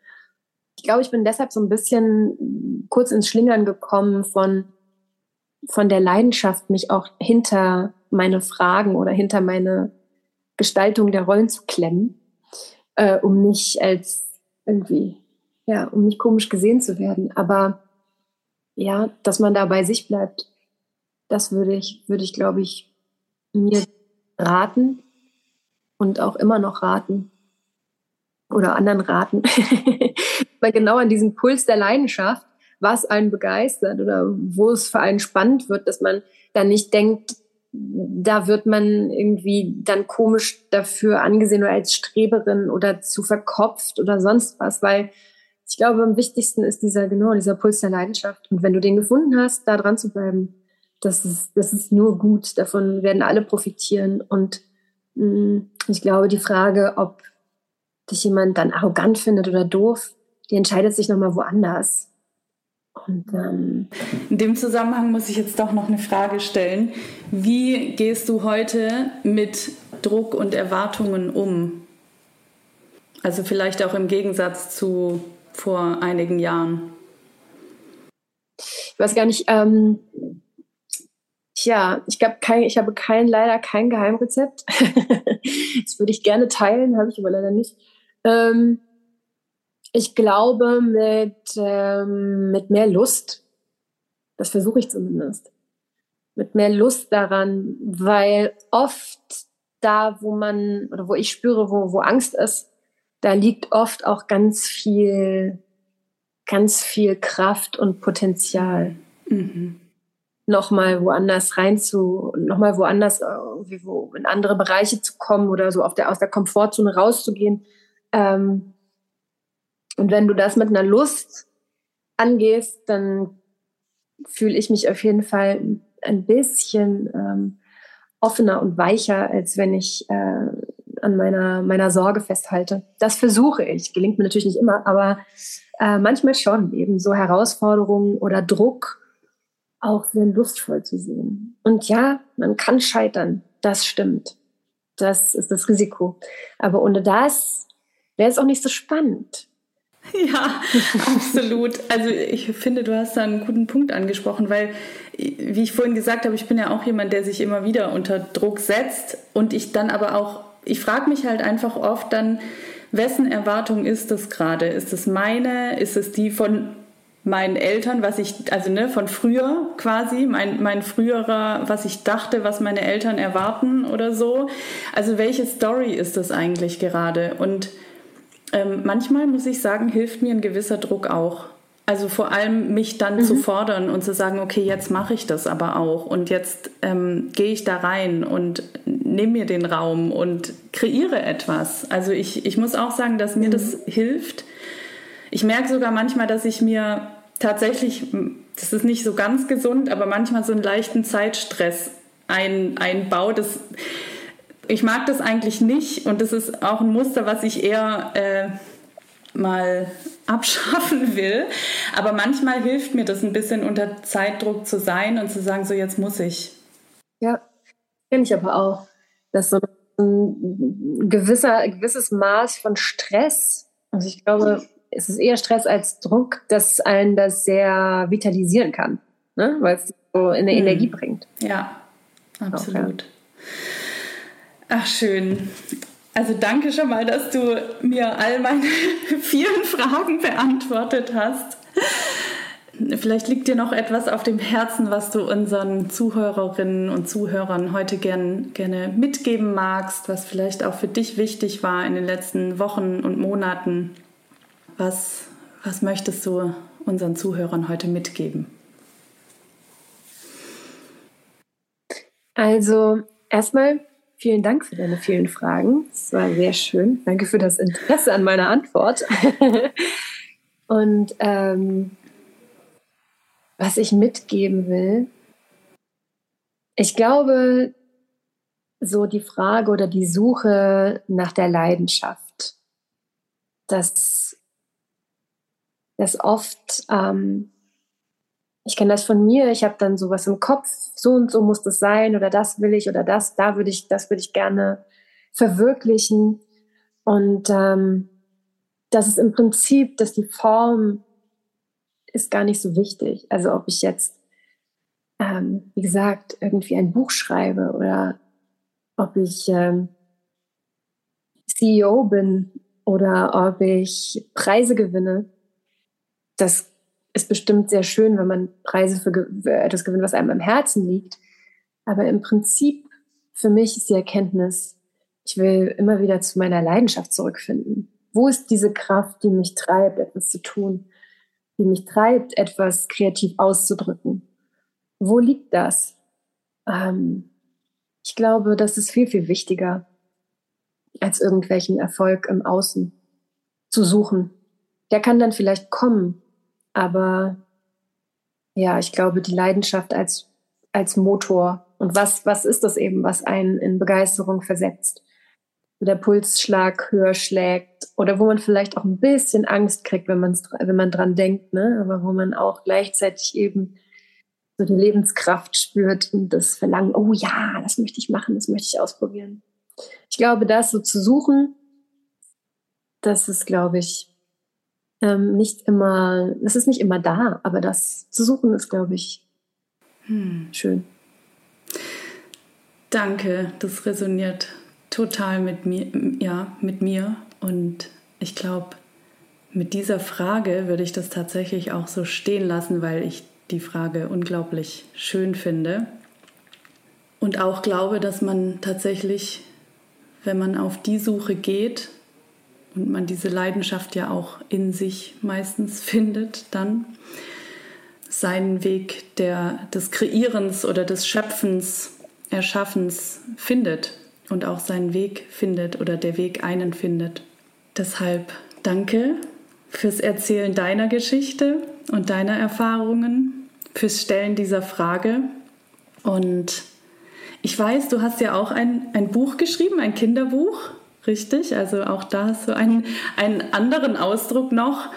ich glaube, ich bin deshalb so ein bisschen kurz ins Schlingern gekommen von, von der Leidenschaft, mich auch hinter meine Fragen oder hinter meine Gestaltung der Rollen zu klemmen, äh, um nicht als irgendwie, ja, um nicht komisch gesehen zu werden. Aber ja, dass man da bei sich bleibt, das würde ich, würde ich, glaube ich, mir raten und auch immer noch raten oder anderen raten, weil genau an diesem Puls der Leidenschaft, was einen begeistert oder wo es für einen spannend wird, dass man dann nicht denkt, da wird man irgendwie dann komisch dafür angesehen oder als Streberin oder zu verkopft oder sonst was, weil ich glaube, am wichtigsten ist dieser, genau, dieser Puls der Leidenschaft. Und wenn du den gefunden hast, da dran zu bleiben, das ist, das ist nur gut. Davon werden alle profitieren. Und mh, mm, ich glaube, die Frage, ob dich jemand dann arrogant findet oder doof, die entscheidet sich nochmal woanders. Und, ähm, In dem Zusammenhang muss ich jetzt doch noch eine Frage stellen. Wie gehst du heute mit Druck und Erwartungen um? Also vielleicht auch im Gegensatz zu vor einigen Jahren. Ich weiß gar nicht, ähm, Tja, ich, kein, ich habe kein, leider kein Geheimrezept. das würde ich gerne teilen, habe ich aber leider nicht. Ähm, ich glaube mit, ähm, mit mehr Lust. Das versuche ich zumindest. Mit mehr Lust daran, weil oft da, wo man oder wo ich spüre, wo, wo Angst ist, da liegt oft auch ganz viel, ganz viel Kraft und Potenzial. Mhm nochmal woanders rein zu, nochmal woanders irgendwie wo in andere Bereiche zu kommen oder so auf der, aus der Komfortzone rauszugehen. Ähm, und wenn du das mit einer Lust angehst, dann fühle ich mich auf jeden Fall ein bisschen ähm, offener und weicher, als wenn ich äh, an meiner, meiner Sorge festhalte. Das versuche ich. Gelingt mir natürlich nicht immer, aber äh, manchmal schon. Eben so Herausforderungen oder Druck auch sehr lustvoll zu sehen. Und ja, man kann scheitern. Das stimmt. Das ist das Risiko. Aber ohne das wäre es auch nicht so spannend. Ja, absolut. Also ich finde, du hast da einen guten Punkt angesprochen, weil, wie ich vorhin gesagt habe, ich bin ja auch jemand, der sich immer wieder unter Druck setzt und ich dann aber auch, ich frage mich halt einfach oft dann, wessen Erwartung ist das gerade? Ist es meine? Ist es die von meinen Eltern, was ich, also ne, von früher quasi, mein, mein früherer, was ich dachte, was meine Eltern erwarten oder so. Also welche Story ist das eigentlich gerade? Und ähm, manchmal muss ich sagen, hilft mir ein gewisser Druck auch. Also vor allem mich dann mhm. zu fordern und zu sagen, okay, jetzt mache ich das aber auch und jetzt ähm, gehe ich da rein und nehme mir den Raum und kreiere etwas. Also ich, ich muss auch sagen, dass mir mhm. das hilft, ich merke sogar manchmal, dass ich mir tatsächlich, das ist nicht so ganz gesund, aber manchmal so einen leichten Zeitstress ein, einbaue. Das, ich mag das eigentlich nicht und das ist auch ein Muster, was ich eher äh, mal abschaffen will. Aber manchmal hilft mir das ein bisschen unter Zeitdruck zu sein und zu sagen, so jetzt muss ich. Ja, kenne ich aber auch, dass so ein gewisser, gewisses Maß von Stress, also ich glaube, es ist eher Stress als Druck, dass einen das sehr vitalisieren kann, ne? weil es so eine hm. Energie bringt. Ja, absolut. Auch, ja. Ach, schön. Also danke schon mal, dass du mir all meine vielen Fragen beantwortet hast. Vielleicht liegt dir noch etwas auf dem Herzen, was du unseren Zuhörerinnen und Zuhörern heute gern, gerne mitgeben magst, was vielleicht auch für dich wichtig war in den letzten Wochen und Monaten. Was, was möchtest du unseren Zuhörern heute mitgeben? Also erstmal vielen Dank für deine vielen Fragen. Es war sehr schön. Danke für das Interesse an meiner Antwort. Und ähm, was ich mitgeben will, ich glaube, so die Frage oder die Suche nach der Leidenschaft, das dass oft, ähm, ich kenne das von mir, ich habe dann sowas im Kopf, so und so muss das sein oder das will ich oder das, da würde ich, das würde ich gerne verwirklichen. Und ähm, das ist im Prinzip, dass die Form ist gar nicht so wichtig. Also ob ich jetzt, ähm, wie gesagt, irgendwie ein Buch schreibe oder ob ich ähm, CEO bin oder ob ich Preise gewinne das ist bestimmt sehr schön, wenn man Preise für, etwas gewinnt, was einem am Herzen liegt. Aber im Prinzip für mich ist die Erkenntnis, ich will immer wieder zu meiner Leidenschaft zurückfinden. Wo ist diese Kraft, die mich treibt, etwas zu tun, die mich treibt, etwas kreativ auszudrücken? Wo liegt das? Ähm, ich glaube, das ist viel, viel wichtiger, als irgendwelchen Erfolg im Außen zu suchen. Der kann dann vielleicht kommen, aber ja, ich glaube, die Leidenschaft als als Motor und was, was ist das eben, was einen in Begeisterung versetzt? Wo der Pulsschlag höher schlägt oder wo man vielleicht auch ein bisschen Angst kriegt, wenn, man's, wenn man dran denkt, ne? aber wo man auch gleichzeitig eben so die Lebenskraft spürt und das Verlangen, oh ja, das möchte ich machen, das möchte ich ausprobieren. Ich glaube, das so zu suchen, das ist, glaube ich, ähm, nicht immer, das ist nicht immer da, aber das zu suchen ist, glaube ich, hm. schön. Danke, das resoniert total mit mir, ja, mit mir. Und ich glaube, mit dieser Frage würde ich das tatsächlich auch so stehen lassen, weil ich die Frage unglaublich schön finde. Und auch glaube, dass man tatsächlich, wenn man auf die Suche geht und man diese Leidenschaft ja auch in sich meistens findet, dann seinen Weg der, des Kreierens oder des Schöpfens, Erschaffens findet und auch seinen Weg findet oder der Weg einen findet. Deshalb danke fürs Erzählen deiner Geschichte und deiner Erfahrungen, fürs Stellen dieser Frage. Und ich weiß, du hast ja auch ein, ein Buch geschrieben, ein Kinderbuch, richtig? Also auch da du einen, einen anderen Ausdruck noch.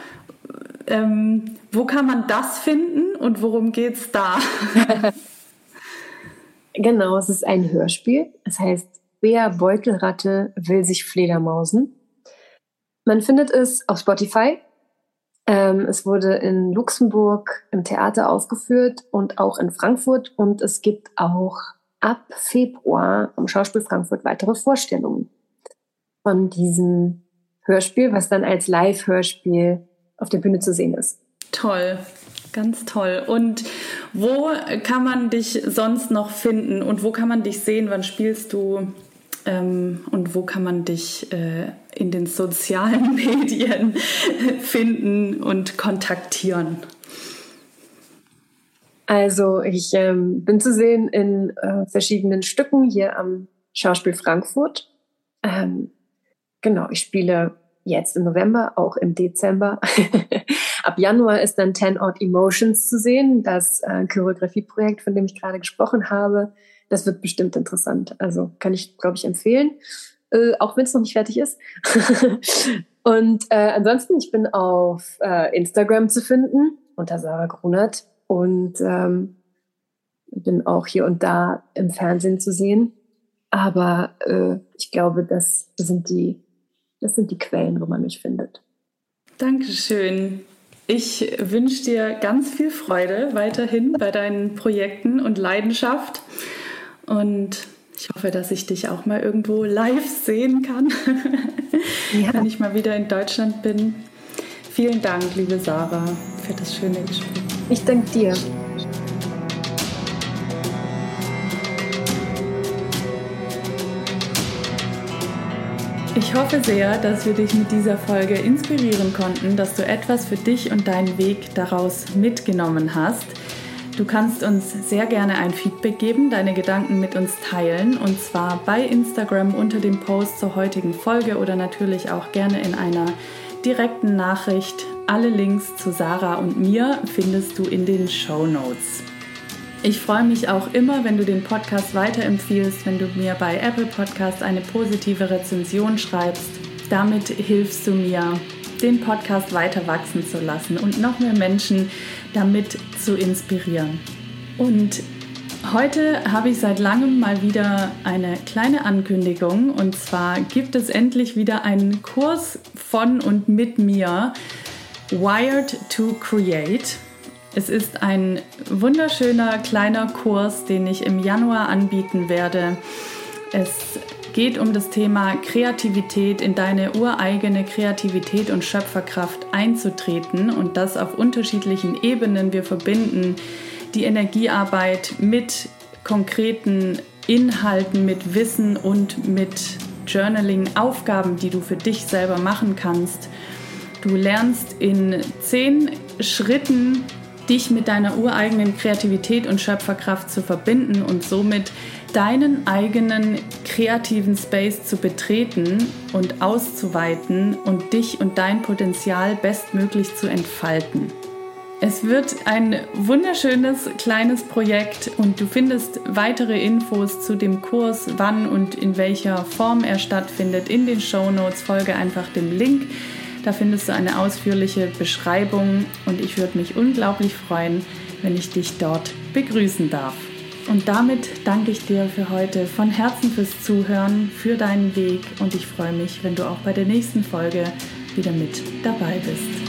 Ähm, wo kann man das finden und worum geht es da? genau, es ist ein Hörspiel. Es heißt Bea Beutelratte will sich Fledermausen. Man findet es auf Spotify ähm, es wurde in Luxemburg im Theater aufgeführt und auch in Frankfurt. Und es gibt auch ab Februar am Schauspiel Frankfurt weitere Vorstellungen von diesem Hörspiel, was dann als Live-Hörspiel auf der Bühne zu sehen ist. Toll. Ganz toll. Und wo kann man dich sonst noch finden und wo kann man dich sehen? Wann spielst du ähm, und wo kann man dich äh, in den sozialen Medien finden und kontaktieren? Also ich ähm, bin zu sehen in äh, verschiedenen Stücken hier am Schauspiel Frankfurt. Ähm, genau, ich spiele jetzt im November, auch im Dezember. Ab Januar ist dann Ten Odd Emotions zu sehen, das äh, Choreografieprojekt, von dem ich gerade gesprochen habe das wird bestimmt interessant. Also kann ich, glaube ich, empfehlen, äh, auch wenn es noch nicht fertig ist. und äh, ansonsten, ich bin auf äh, Instagram zu finden unter Sarah Grunert und ähm, bin auch hier und da im Fernsehen zu sehen. Aber äh, ich glaube, das sind die, das sind die Quellen, wo man mich findet. Dankeschön. Ich wünsche dir ganz viel Freude weiterhin bei deinen Projekten und Leidenschaft. Und ich hoffe, dass ich dich auch mal irgendwo live sehen kann, ja. wenn ich mal wieder in Deutschland bin. Vielen Dank, liebe Sarah, für das schöne Gespräch. Ich danke dir. Ich hoffe sehr, dass wir dich mit dieser Folge inspirieren konnten, dass du etwas für dich und deinen Weg daraus mitgenommen hast. Du kannst uns sehr gerne ein Feedback geben, deine Gedanken mit uns teilen und zwar bei Instagram unter dem Post zur heutigen Folge oder natürlich auch gerne in einer direkten Nachricht. Alle Links zu Sarah und mir findest du in den Show Notes. Ich freue mich auch immer, wenn du den Podcast weiterempfiehlst, wenn du mir bei Apple Podcast eine positive Rezension schreibst. Damit hilfst du mir, den Podcast weiter wachsen zu lassen und noch mehr Menschen damit zu inspirieren. Und heute habe ich seit langem mal wieder eine kleine Ankündigung. Und zwar gibt es endlich wieder einen Kurs von und mit mir, Wired to Create. Es ist ein wunderschöner kleiner Kurs, den ich im Januar anbieten werde. Es geht um das Thema Kreativität, in deine ureigene Kreativität und Schöpferkraft einzutreten und das auf unterschiedlichen Ebenen. Wir verbinden die Energiearbeit mit konkreten Inhalten, mit Wissen und mit Journaling-Aufgaben, die du für dich selber machen kannst. Du lernst in zehn Schritten dich mit deiner ureigenen Kreativität und Schöpferkraft zu verbinden und somit deinen eigenen kreativen Space zu betreten und auszuweiten und dich und dein Potenzial bestmöglich zu entfalten. Es wird ein wunderschönes kleines Projekt und du findest weitere Infos zu dem Kurs, wann und in welcher Form er stattfindet, in den Show Notes. Folge einfach dem Link. Da findest du eine ausführliche Beschreibung und ich würde mich unglaublich freuen, wenn ich dich dort begrüßen darf. Und damit danke ich dir für heute von Herzen fürs Zuhören, für deinen Weg und ich freue mich, wenn du auch bei der nächsten Folge wieder mit dabei bist.